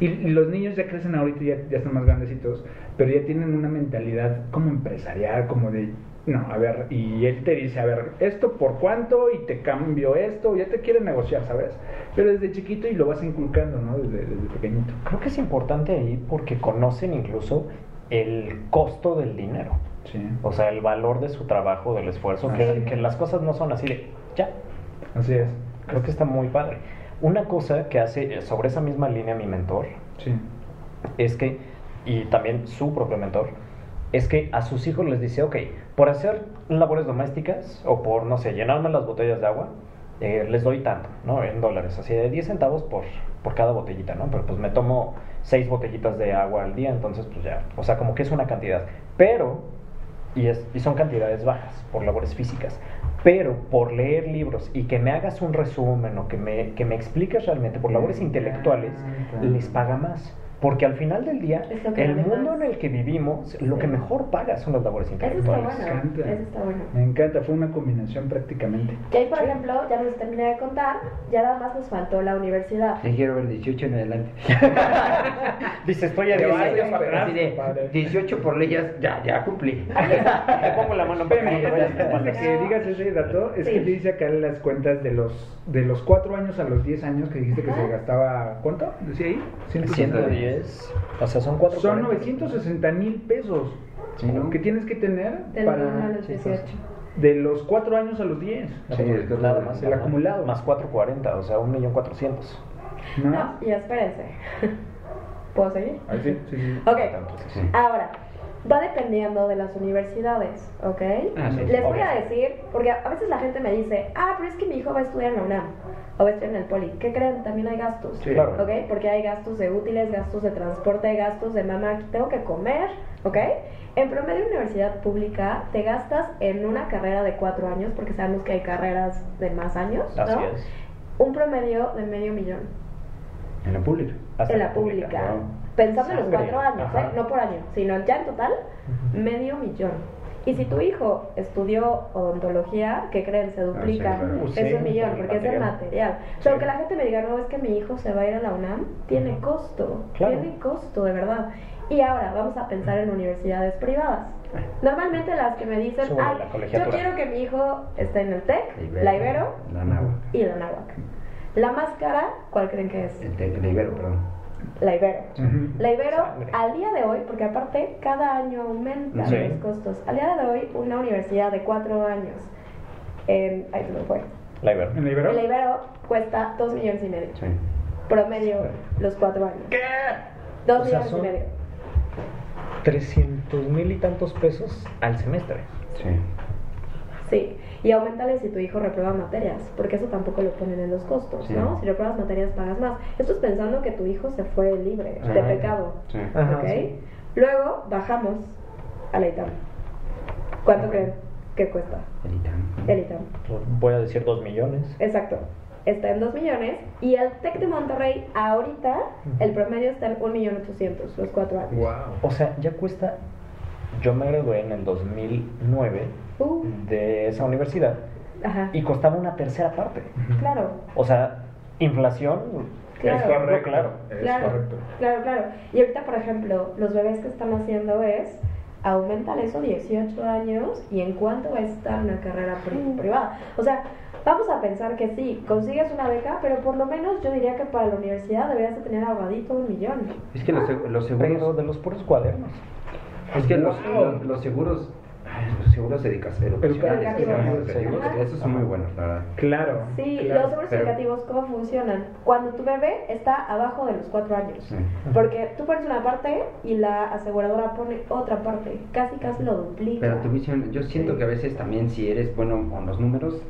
[SPEAKER 3] Y, y los niños ya crecen ahorita, ya, ya están más grandecitos, pero ya tienen una mentalidad como empresarial, como de, no, a ver, y él te dice, a ver, esto por cuánto y te cambio esto, ya te quiere negociar, ¿sabes? Pero desde chiquito y lo vas inculcando, ¿no? Desde, desde pequeñito.
[SPEAKER 2] Creo que es importante ahí porque conocen incluso el costo del dinero.
[SPEAKER 3] Sí.
[SPEAKER 2] O sea, el valor de su trabajo, del esfuerzo,
[SPEAKER 3] Ah,
[SPEAKER 2] que,
[SPEAKER 3] sí.
[SPEAKER 2] que las cosas no son así de ya.
[SPEAKER 3] Así es.
[SPEAKER 2] Creo que está muy padre. Una cosa que hace eh, sobre esa misma línea mi mentor
[SPEAKER 3] Sí.
[SPEAKER 2] es que, y también su propio mentor, es que a sus hijos les dice, ok, por hacer labores domésticas o por, no sé, llenarme las botellas de agua, eh, les doy tanto, ¿no? En dólares, así de 10 centavos por, por cada botellita, ¿no? Pero pues me tomo 6 botellitas de agua al día, entonces pues ya, o sea, como que es una cantidad. Pero, y, es, y son cantidades bajas por labores físicas, pero por leer libros y que me hagas un resumen o que me, que me expliques realmente por labores intelectuales, les paga más. Porque al final del día,
[SPEAKER 4] que
[SPEAKER 2] el mundo
[SPEAKER 4] más.
[SPEAKER 2] en el que vivimos, lo que
[SPEAKER 4] Sí.
[SPEAKER 2] mejor paga son las labores
[SPEAKER 4] Eso está
[SPEAKER 2] intelectuales.
[SPEAKER 4] bueno.
[SPEAKER 3] Me encanta.
[SPEAKER 4] Eso está bueno.
[SPEAKER 3] Me encanta, fue una combinación prácticamente.
[SPEAKER 4] Y ahí, por ejemplo, ya nos terminé de contar, ya nada más nos faltó la universidad.
[SPEAKER 5] Ya quiero ver 18 en adelante.
[SPEAKER 2] Dice, estoy a
[SPEAKER 3] Te
[SPEAKER 2] 10
[SPEAKER 3] vas
[SPEAKER 2] años,
[SPEAKER 3] para atrás,
[SPEAKER 5] Así de,
[SPEAKER 3] compadre.
[SPEAKER 5] 18 por ley, ya, ya, ya cumplí.
[SPEAKER 2] Te pongo la mano para que no te
[SPEAKER 3] que digas ese dato, es
[SPEAKER 4] Sí.
[SPEAKER 3] que te dice acá las cuentas de los de los 4 años a los 10 años que dijiste que se gastaba, ¿cuánto? Decía ahí, 160.
[SPEAKER 2] 110, o sea, son 4
[SPEAKER 3] Son 960 mil pesos.
[SPEAKER 5] Sí, ¿no?
[SPEAKER 3] que tienes que tener
[SPEAKER 4] Del 1 a
[SPEAKER 3] para
[SPEAKER 4] los 18.
[SPEAKER 3] de los 4 años a los 10.
[SPEAKER 5] Sí, es que
[SPEAKER 2] nada más.
[SPEAKER 3] el acumulado.
[SPEAKER 2] Más 440, o sea, 1.400.000.
[SPEAKER 3] ¿No?
[SPEAKER 4] No, y espérense. ¿Puedo seguir?
[SPEAKER 3] Ah, sí, sí, sí.
[SPEAKER 4] Ok.
[SPEAKER 5] Sí.
[SPEAKER 4] Ahora, va dependiendo de las universidades, ¿ok?
[SPEAKER 5] Ah, sí.
[SPEAKER 4] Les voy a decir, porque a veces la gente me dice, ah, pero es que mi hijo va a estudiar en la UNAM o va a estudiar en el Poli. ¿Qué creen? También hay gastos.
[SPEAKER 5] Sí.
[SPEAKER 2] Claro.
[SPEAKER 4] ¿Ok? Porque hay gastos de útiles, gastos de transporte, gastos de mamá, tengo que comer, ¿ok? En promedio, en universidad pública te gastas en una carrera de cuatro años, porque sabemos que hay carreras de más años, ¿no?
[SPEAKER 2] Así es.
[SPEAKER 4] Un promedio de medio millón
[SPEAKER 5] En la pública.
[SPEAKER 2] Hasta
[SPEAKER 4] en la pública.
[SPEAKER 5] wow.
[SPEAKER 4] Pensando en los cuatro años. ¿eh? no por año, sino ya en total, medio millón. Y si tu hijo estudió odontología, ¿qué creen? Se duplica.
[SPEAKER 5] Ah, sí, claro.
[SPEAKER 2] Sí,
[SPEAKER 4] es un millón, porque es el
[SPEAKER 2] material.
[SPEAKER 4] O
[SPEAKER 3] Sí.
[SPEAKER 4] sea, aunque la gente me diga, no, es que mi hijo se va a ir a la UNAM, tiene costo.
[SPEAKER 2] Claro.
[SPEAKER 4] Tiene costo, de verdad. Y ahora vamos a pensar en universidades privadas. Normalmente las que me dicen, ay,
[SPEAKER 2] la
[SPEAKER 4] yo
[SPEAKER 2] colegiatura".
[SPEAKER 4] quiero que mi hijo esté en el TEC, la Ibero
[SPEAKER 5] La
[SPEAKER 4] y la Náhuac. La más cara, ¿cuál creen que es?
[SPEAKER 5] El, te- el Ibero, perdón.
[SPEAKER 4] La Ibero. La Ibero,
[SPEAKER 2] Sangre.
[SPEAKER 4] al día de hoy, porque aparte cada año aumentan
[SPEAKER 2] Sí.
[SPEAKER 4] los costos, al día de hoy una universidad de cuatro años, en, ahí se me fue,
[SPEAKER 2] La Ibero.
[SPEAKER 3] ¿En la Ibero?
[SPEAKER 4] la Ibero cuesta dos millones y medio,
[SPEAKER 5] Sí.
[SPEAKER 4] promedio los cuatro años.
[SPEAKER 3] ¿Qué?
[SPEAKER 4] Dos
[SPEAKER 2] O sea,
[SPEAKER 4] millones
[SPEAKER 2] son-
[SPEAKER 4] y medio.
[SPEAKER 2] 300 mil y tantos pesos al semestre.
[SPEAKER 5] Sí.
[SPEAKER 4] Sí, y aumentale si tu hijo reprueba materias, porque eso tampoco lo ponen en los costos,
[SPEAKER 5] Sí.
[SPEAKER 4] ¿no? Si repruebas materias pagas más. Esto es pensando que tu hijo se fue libre de
[SPEAKER 5] Ajá.
[SPEAKER 4] pecado.
[SPEAKER 5] Sí.
[SPEAKER 2] Ajá,
[SPEAKER 4] ¿ok?
[SPEAKER 2] sí.
[SPEAKER 4] Luego bajamos a la ITAM. ¿Cuánto creen que cuesta
[SPEAKER 5] El ITAM.
[SPEAKER 4] el ITAM?
[SPEAKER 2] Voy a decir 2 millones.
[SPEAKER 4] Exacto. Está en 2 millones y el TEC de Monterrey ahorita el promedio está en 1 millón 800 los cuatro años.
[SPEAKER 3] Wow.
[SPEAKER 2] O sea, ya cuesta. Yo me gradué en el 2009
[SPEAKER 4] Uh,
[SPEAKER 2] de esa universidad
[SPEAKER 4] ajá.
[SPEAKER 2] y costaba una tercera parte.
[SPEAKER 4] Claro.
[SPEAKER 2] O sea, inflación.
[SPEAKER 4] Claro.
[SPEAKER 3] Es correcto.
[SPEAKER 2] claro.
[SPEAKER 3] Es
[SPEAKER 4] Claro,
[SPEAKER 3] correcto.
[SPEAKER 4] claro, claro. Y ahorita, por ejemplo, los bebés que están haciendo es aumentar eso 18 años y en cuánto va a estar una carrera pri- privada. O sea, vamos a pensar que sí, consigues una beca, pero por lo menos yo diría que para la universidad deberías de tener ahorradito un millón.
[SPEAKER 5] Es que los, seg- los
[SPEAKER 2] Pero
[SPEAKER 5] seguros.
[SPEAKER 2] de los puros cuadernos.
[SPEAKER 5] Es que los,
[SPEAKER 3] Wow.
[SPEAKER 5] los, los Los seguros educa- educacionales.
[SPEAKER 4] Educativos.
[SPEAKER 5] sí. Esos son muy buenos, la verdad.
[SPEAKER 3] Claro.
[SPEAKER 4] Sí,
[SPEAKER 3] claro.
[SPEAKER 4] los seguros
[SPEAKER 5] pero-
[SPEAKER 4] educativos, ¿cómo funcionan? Cuando tu bebé está abajo de los cuatro años.
[SPEAKER 5] Sí.
[SPEAKER 4] Porque tú pones una parte y la aseguradora pone otra parte. Casi, casi lo duplica.
[SPEAKER 5] Pero tu visión, yo siento que a veces también si eres bueno con los números,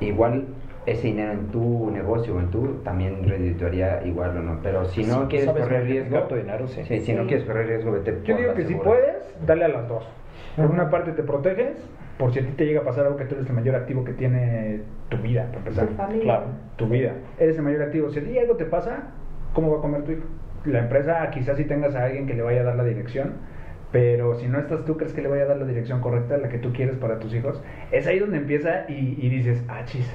[SPEAKER 5] igual ese dinero en tu negocio o en tu también redituaría igual o no. Pero si no
[SPEAKER 2] Sí,
[SPEAKER 5] quieres correr riesgo,
[SPEAKER 2] tu dinero, sí.
[SPEAKER 5] si
[SPEAKER 4] Sí.
[SPEAKER 5] no quieres correr riesgo, vete
[SPEAKER 3] Yo digo que si puedes, dale a las dos. Por una parte te proteges, por si a ti te llega a pasar algo que tú eres el mayor activo que tiene tu vida, para empezar.
[SPEAKER 4] Tu familia.
[SPEAKER 2] Claro.
[SPEAKER 3] Tu vida. Eres el mayor activo. Si a ti algo te pasa, ¿cómo va a comer tu hijo? La empresa quizás si tengas a alguien que le vaya a dar la dirección, pero si no estás tú, crees que le vaya a dar la dirección correcta, la que tú quieres para tus hijos. Es ahí donde empieza y, y dices, ah, chis,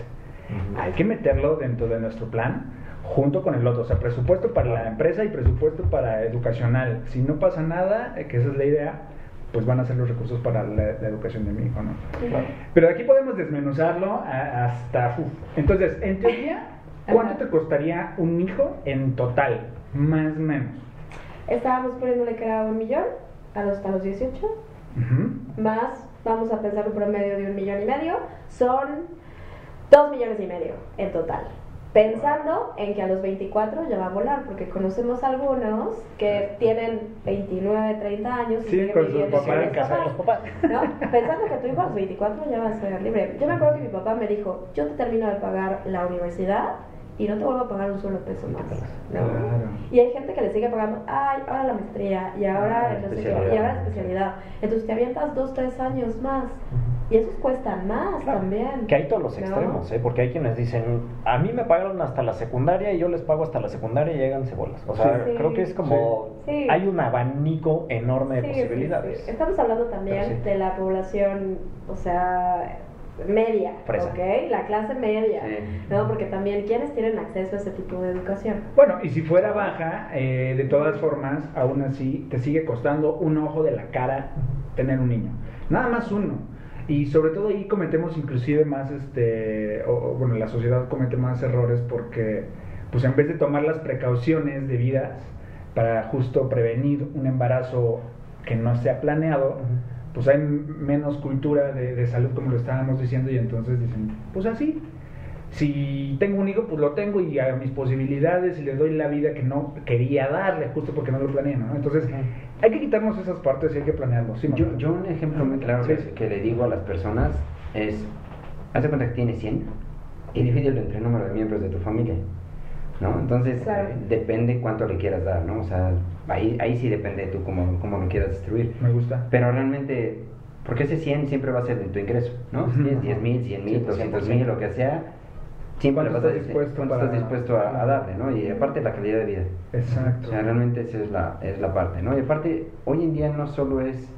[SPEAKER 3] hay que meterlo dentro de nuestro plan junto con el otro, o sea, presupuesto para la empresa y presupuesto para educacional. Si no pasa nada, eh, que esa es la idea, pues van a ser los recursos para la, la educación de mi hijo, ¿no?
[SPEAKER 2] Claro.
[SPEAKER 3] Pero aquí podemos desmenuzarlo a- hasta... uf. Entonces, en teoría, ¿cuánto te costaría un hijo en total? Más o menos.
[SPEAKER 4] Estábamos poniéndole que era un millón a los, hasta los 18,
[SPEAKER 3] Ujú.
[SPEAKER 4] más vamos a pensar un promedio de un millón y medio, son dos millones y medio en total. Pensando en que a los 24 ya va a volar, porque conocemos algunos que tienen 29, 30 años y
[SPEAKER 3] Sí,
[SPEAKER 4] siguen
[SPEAKER 3] con sus papás en
[SPEAKER 2] casa de los
[SPEAKER 4] papás. Pensando que tu hijo a los 24 ya va a ser libre. Yo me acuerdo que mi papá me dijo, yo te termino de pagar la universidad y no te vuelvo a pagar un solo peso más. ¿no?
[SPEAKER 3] Claro.
[SPEAKER 4] Y hay gente que le sigue pagando, ay, ahora la maestría, y ahora,
[SPEAKER 5] Ah, especialidad.
[SPEAKER 4] y ahora la especialidad. Entonces te avientas dos, tres años más. Y esos cuestan más
[SPEAKER 2] Claro,
[SPEAKER 4] también.
[SPEAKER 2] Que hay todos los
[SPEAKER 4] ¿no?
[SPEAKER 2] extremos, ¿eh? porque hay quienes dicen, a mí me pagaron hasta la secundaria y yo les pago hasta la secundaria y llegan cebolas. O sea,
[SPEAKER 4] Sí.
[SPEAKER 2] creo que es como,
[SPEAKER 4] Sí.
[SPEAKER 2] hay un abanico enorme de
[SPEAKER 4] Sí,
[SPEAKER 2] posibilidades.
[SPEAKER 4] sí. Estamos hablando también de la población, o sea, media,
[SPEAKER 2] Fresa.
[SPEAKER 4] ¿ok? La clase media,
[SPEAKER 5] Sí.
[SPEAKER 4] ¿no? Porque también, ¿quiénes tienen acceso a ese tipo de educación?
[SPEAKER 3] Bueno, y si fuera baja, eh, de todas formas, aún así te sigue costando un ojo de la cara tener un niño. Nada más uno. Y sobre todo ahí cometemos inclusive más, este, o, bueno, la sociedad comete más errores porque, pues en vez de tomar las precauciones debidas para justo prevenir un embarazo que no sea planeado, pues hay menos cultura de, de salud como lo estábamos diciendo y entonces dicen, pues así. Si tengo un hijo, pues lo tengo y a mis posibilidades y le doy la vida que no quería darle, justo porque no lo planeé, ¿no? Entonces, hay que quitarnos esas partes y hay que planearlo. ¿sí,
[SPEAKER 5] Yo, yo un ejemplo muy claro
[SPEAKER 3] Sí,
[SPEAKER 5] que, le digo a las personas es, haz de cuenta que tienes 100 y divídelo entre el número de miembros de tu familia, ¿no? Entonces,
[SPEAKER 4] Claro.
[SPEAKER 5] eh, depende cuánto le quieras dar, ¿no? O sea, ahí, ahí sí depende tú cómo, cómo lo quieras distribuir.
[SPEAKER 3] Me gusta.
[SPEAKER 5] Pero realmente, porque ese 100 siempre va a ser de tu ingreso, ¿no? Si tienes 10 mil, 100 mil,
[SPEAKER 2] Sí,
[SPEAKER 5] 200 mil, lo que sea, siempre
[SPEAKER 3] ¿Cuánto estás dispuesto
[SPEAKER 5] cuánto
[SPEAKER 3] para-
[SPEAKER 5] estás dispuesto a, a darle, ¿no? Y aparte la calidad de vida.
[SPEAKER 3] Exacto.
[SPEAKER 5] O sea, realmente esa es la, es la parte, ¿no? Y aparte, hoy en día no solo es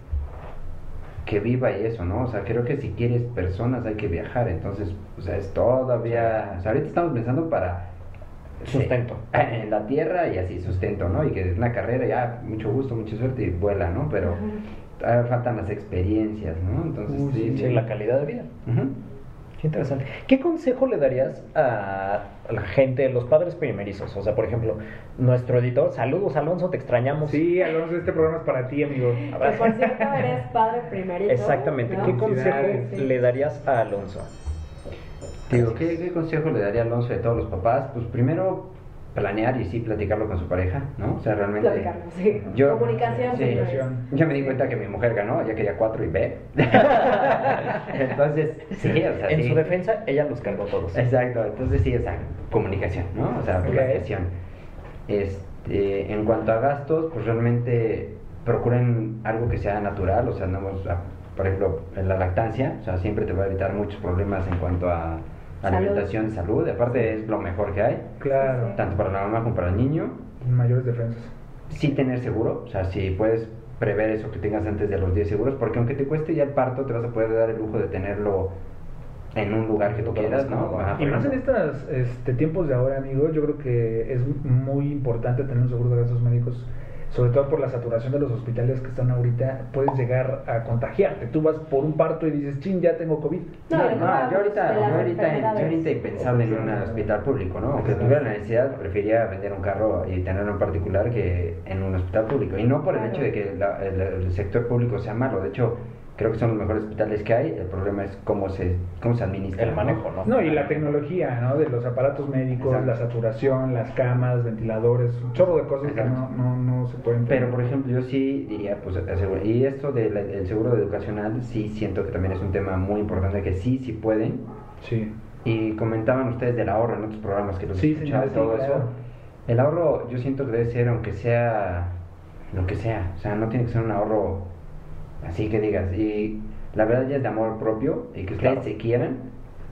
[SPEAKER 5] que viva y eso, ¿no? O sea, creo que si quieres personas hay que viajar, entonces, o sea, es todavía... O sea, ahorita estamos pensando para...
[SPEAKER 2] Sustento.
[SPEAKER 5] eh, En la tierra y así, sustento, ¿no? Y que es una carrera, ya, mucho gusto, mucha suerte y vuela, ¿no? Pero todavía faltan las experiencias, ¿no? Entonces,
[SPEAKER 3] Uy,
[SPEAKER 5] sí,
[SPEAKER 2] Sí, la calidad de vida.
[SPEAKER 5] Ujú.
[SPEAKER 2] Qué interesante. ¿Qué consejo le darías a la gente, los padres primerizos? O sea, por ejemplo, nuestro editor, saludos Alonso, te extrañamos.
[SPEAKER 3] Sí, Alonso, este programa es para ti, amigo.
[SPEAKER 2] A
[SPEAKER 4] Que por cierto eres padre primerito.
[SPEAKER 2] Exactamente.
[SPEAKER 4] ¿no?
[SPEAKER 2] ¿Qué consejo le darías a Alonso?
[SPEAKER 5] Digo, ¿qué, qué consejo le daría Alonso de todos los papás? Pues primero planear y sí platicarlo con su pareja, ¿no? O sea, realmente...
[SPEAKER 4] Platicarlo, sí.
[SPEAKER 5] Yo,
[SPEAKER 4] Comunicación,
[SPEAKER 5] sí, yo me di cuenta que mi mujer ganó, ya quería cuatro y B. entonces, sí, o sea,
[SPEAKER 2] En
[SPEAKER 5] sí.
[SPEAKER 2] su defensa, ella los cargó todos.
[SPEAKER 5] Exacto, entonces sí, o sea, comunicación, ¿no? O sea,
[SPEAKER 3] Ok.
[SPEAKER 5] planeación. Este, en cuanto a gastos, pues realmente procuren algo que sea natural, o sea, no vamos a- por ejemplo, en la lactancia, o sea, siempre te va a evitar muchos problemas en cuanto a. alimentación, salud, y aparte es lo mejor que hay,
[SPEAKER 3] Claro.
[SPEAKER 5] tanto para la mamá como para el niño.
[SPEAKER 3] Mayores defensas.
[SPEAKER 5] Sí tener seguro, o sea, si puedes prever eso que tengas antes de los 10 seguros, porque aunque te cueste ya el parto, te vas a poder dar el lujo de tenerlo en un lugar que tú quieras, ¿no? Ajá,
[SPEAKER 3] Y más en estos este, tiempos de ahora, amigo, yo creo que es muy importante tener un seguro de gastos médicos, sobre todo por la saturación de los hospitales que están ahorita, puedes llegar a contagiarte. Tú vas por un parto y dices, chin, ya tengo COVID.
[SPEAKER 4] No,
[SPEAKER 5] No, yo ahorita, yo ahorita, yo ahorita impensable en un hospital público, ¿no? Aunque tuviera la necesidad, preferiría vender un carro y tenerlo en particular que en un hospital público. Y no por el
[SPEAKER 4] Claro.
[SPEAKER 5] hecho de que la- el, el sector público sea malo, de hecho, creo que son los mejores hospitales que hay. El problema es cómo se, cómo se administra.
[SPEAKER 2] El manejo, ¿no?
[SPEAKER 3] No, y la tecnología, ¿no? De los aparatos médicos,
[SPEAKER 5] Exacto.
[SPEAKER 3] la saturación, las camas, ventiladores, un chorro de cosas que no, no, no se pueden
[SPEAKER 5] Pero, por ejemplo, yo sí diría, pues, asegura- y esto del seguro educacional, sí siento que también es un tema muy importante, que sí, sí pueden.
[SPEAKER 3] Sí.
[SPEAKER 5] Y comentaban ustedes del ahorro en otros programas que los
[SPEAKER 3] Sí,
[SPEAKER 5] escuchaba,
[SPEAKER 3] señor, sí,
[SPEAKER 5] todo
[SPEAKER 3] claro.
[SPEAKER 5] eso. El ahorro yo siento que debe ser, aunque sea lo que sea, o sea, no tiene que ser un ahorro así que digas. Y la verdad ya es de amor propio y que ustedes
[SPEAKER 2] Claro.
[SPEAKER 5] se quieran,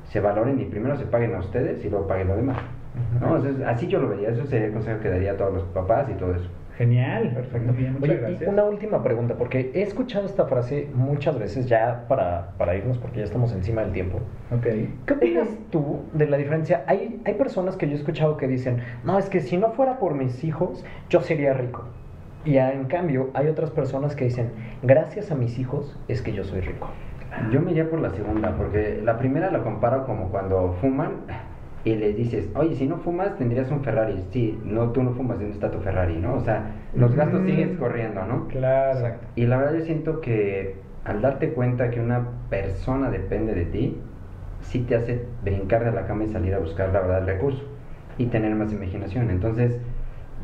[SPEAKER 5] se valoren y primero se paguen a ustedes y luego paguen lo demás. ¿no? Entonces, así yo lo vería, eso sería el consejo que daría a todos los papás y todo eso.
[SPEAKER 3] Genial, perfecto. Bien, muchas
[SPEAKER 2] Oye, y una última pregunta, porque he escuchado esta frase muchas veces ya para, para irnos, porque ya estamos encima del tiempo.
[SPEAKER 3] Ok.
[SPEAKER 2] ¿Qué opinas tú de la diferencia? Hay, hay personas que yo he escuchado que dicen, no, es que si no fuera por mis hijos, yo sería rico. Y en cambio, hay otras personas que dicen, gracias a mis hijos es que yo soy rico.
[SPEAKER 5] Yo me iría por la segunda, porque la primera la comparo como cuando fuman y les dices, oye, si no fumas tendrías un Ferrari. Sí, no, tú no fumas, ¿dónde está tu Ferrari? ¿no? O sea, los gastos
[SPEAKER 3] Mm.
[SPEAKER 5] siguen corriendo, ¿no?
[SPEAKER 3] Claro.
[SPEAKER 2] Exacto.
[SPEAKER 5] Y la verdad yo siento que al darte cuenta que una persona depende de ti, sí te hace brincar de la cama y salir a buscar la verdad el recurso y tener más imaginación. Entonces,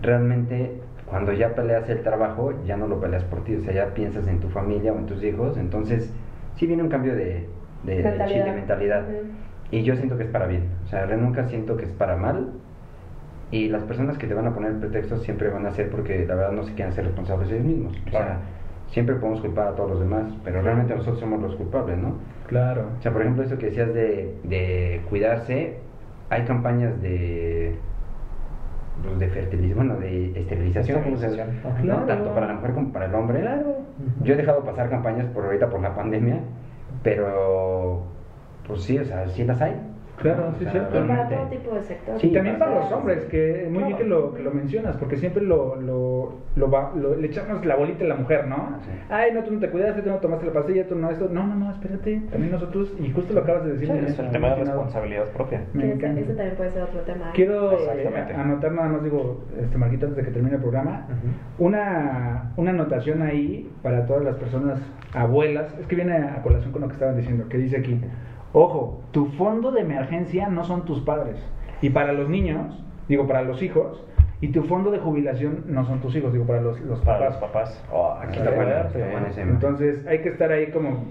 [SPEAKER 5] realmente cuando ya peleas el trabajo, ya no lo peleas por ti, o sea, ya piensas en tu familia o en tus hijos, entonces sí viene un cambio de, de, de chip, de mentalidad.
[SPEAKER 4] Ujú.
[SPEAKER 5] Y yo siento que es para bien, o sea, nunca siento que es para mal. Y las personas que te van a poner pretextos siempre van a ser porque la verdad no se quieren ser responsables ellos mismos. O
[SPEAKER 2] Claro.
[SPEAKER 5] sea, siempre podemos culpar a todos los demás, pero realmente nosotros somos los culpables, ¿no?
[SPEAKER 3] Claro.
[SPEAKER 5] O sea, por ejemplo, eso que decías de, de cuidarse, hay campañas de pues, de fertilización, bueno, de esterilización. ¿no?
[SPEAKER 3] Claro.
[SPEAKER 5] Tanto para la mujer como para el hombre.
[SPEAKER 3] Claro.
[SPEAKER 5] Yo he dejado pasar campañas por ahorita por la pandemia, pero pues sí, o sea, sí las hay.
[SPEAKER 3] Claro, sí, cierto.
[SPEAKER 4] Y para todo tipo de sectores.
[SPEAKER 3] Y también para los
[SPEAKER 4] Sí.
[SPEAKER 3] hombres, que muy bien que lo, que lo mencionas, porque siempre lo, lo, lo, va- lo- le echamos la bolita a la mujer, ¿no?
[SPEAKER 5] Sí.
[SPEAKER 3] Ay, no, tú no te cuidaste, tú no tomaste la pastilla, tú no esto. No, no, no, espérate, también nosotros, y justo lo acabas de decir.
[SPEAKER 2] Sí, es el tema de responsabilidad propia.
[SPEAKER 3] Me encanta.
[SPEAKER 4] ese también puede ser otro tema.
[SPEAKER 3] Quiero eh, anotar nada más, digo, este Marquito, antes de que termine el programa, una, una anotación ahí para todas las personas abuelas. Es que viene a colación con lo que estaban diciendo, que dice aquí, ojo, tu fondo de emergencia no son tus padres. Y para los niños, digo, para los hijos, y tu fondo de jubilación no son tus hijos, digo, para los, los
[SPEAKER 2] Para
[SPEAKER 3] papás.
[SPEAKER 2] los papás. Oh, aquí
[SPEAKER 3] Está
[SPEAKER 2] ¿eh?
[SPEAKER 5] ese.
[SPEAKER 3] Entonces hay que estar ahí como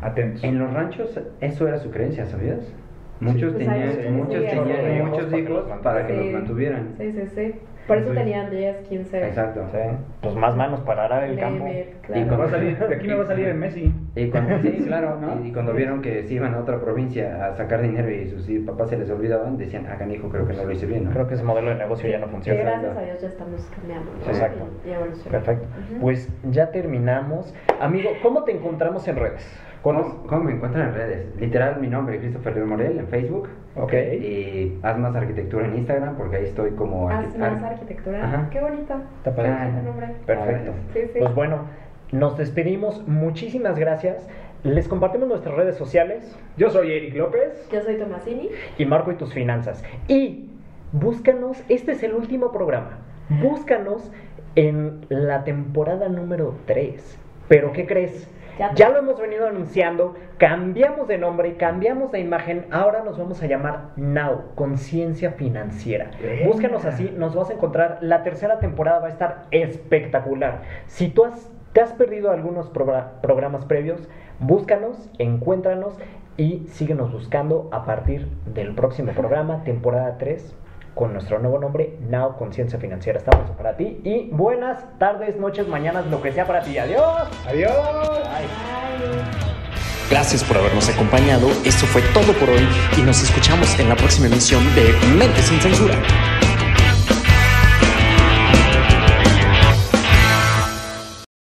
[SPEAKER 3] atentos.
[SPEAKER 5] En los ranchos eso era su creencia, ¿sabías? Muchos
[SPEAKER 4] Pues
[SPEAKER 5] tenían,
[SPEAKER 4] muchos
[SPEAKER 5] muchos
[SPEAKER 4] que
[SPEAKER 5] tenían muchos
[SPEAKER 2] Para que
[SPEAKER 5] hijos para que
[SPEAKER 4] Sí.
[SPEAKER 5] los mantuvieran.
[SPEAKER 4] Sí, sí, sí. Por eso
[SPEAKER 3] Entonces-
[SPEAKER 4] tenían 10, 15.
[SPEAKER 5] Exacto.
[SPEAKER 2] Sí, Pues más manos para arar el campo.
[SPEAKER 5] Y
[SPEAKER 3] salir- de aquí me va a salir el Messi.
[SPEAKER 5] Y cuando, sí, claro,
[SPEAKER 3] ¿no?
[SPEAKER 5] y cuando vieron que se iban a otra provincia a sacar dinero y sus papás se les olvidaban, decían, hagan hijo, creo que no lo hice bien, ¿no?
[SPEAKER 2] Creo que ese modelo de negocio ya no funciona.
[SPEAKER 4] gracias a Dios ya estamos cambiando. ¿no?
[SPEAKER 2] Exacto.
[SPEAKER 4] Y, y.
[SPEAKER 2] Perfecto. Pues ya terminamos. Amigo, ¿cómo te encontramos en redes?
[SPEAKER 5] ¿Cómo, cómo me encuentran en redes? Literal, mi nombre, Christopher León Morel, en Facebook.
[SPEAKER 2] Ok.
[SPEAKER 5] Y haz más arquitectura en Instagram, porque ahí estoy como...
[SPEAKER 4] Más
[SPEAKER 5] ar-
[SPEAKER 4] arquitectura.
[SPEAKER 5] Ajá.
[SPEAKER 4] Qué bonito.
[SPEAKER 2] Está padre.
[SPEAKER 5] Ah.
[SPEAKER 2] Perfecto.
[SPEAKER 4] Sí, sí.
[SPEAKER 2] Pues bueno, nos despedimos. Muchísimas gracias. Les compartimos nuestras redes sociales
[SPEAKER 3] Yo soy Eric López.
[SPEAKER 4] Yo soy Tomasini.
[SPEAKER 2] y Marco y tus finanzas. Y búscanos, este es el último programa. Búscanos en la temporada número 3. Pero ¿qué crees?
[SPEAKER 4] Ya-
[SPEAKER 2] Ya lo hemos venido anunciando, cambiamos de nombre, cambiamos de imagen, ahora nos vamos a llamar Now, Conciencia Financiera.
[SPEAKER 3] Venga.
[SPEAKER 2] Búscanos así, nos vas a encontrar. La tercera temporada va a estar espectacular. Si tú has, te has perdido algunos progra- programas previos, búscanos, encuéntranos y síguenos buscando a partir del próximo programa, temporada 3, con nuestro nuevo nombre, Now Conciencia Financiera. Estamos para ti y buenas tardes, noches, mañanas, lo que sea para ti. Adiós.
[SPEAKER 3] Adiós.
[SPEAKER 4] Bye.
[SPEAKER 6] Gracias por habernos acompañado. Esto fue todo por hoy y nos escuchamos en la próxima emisión de Mente sin Censura.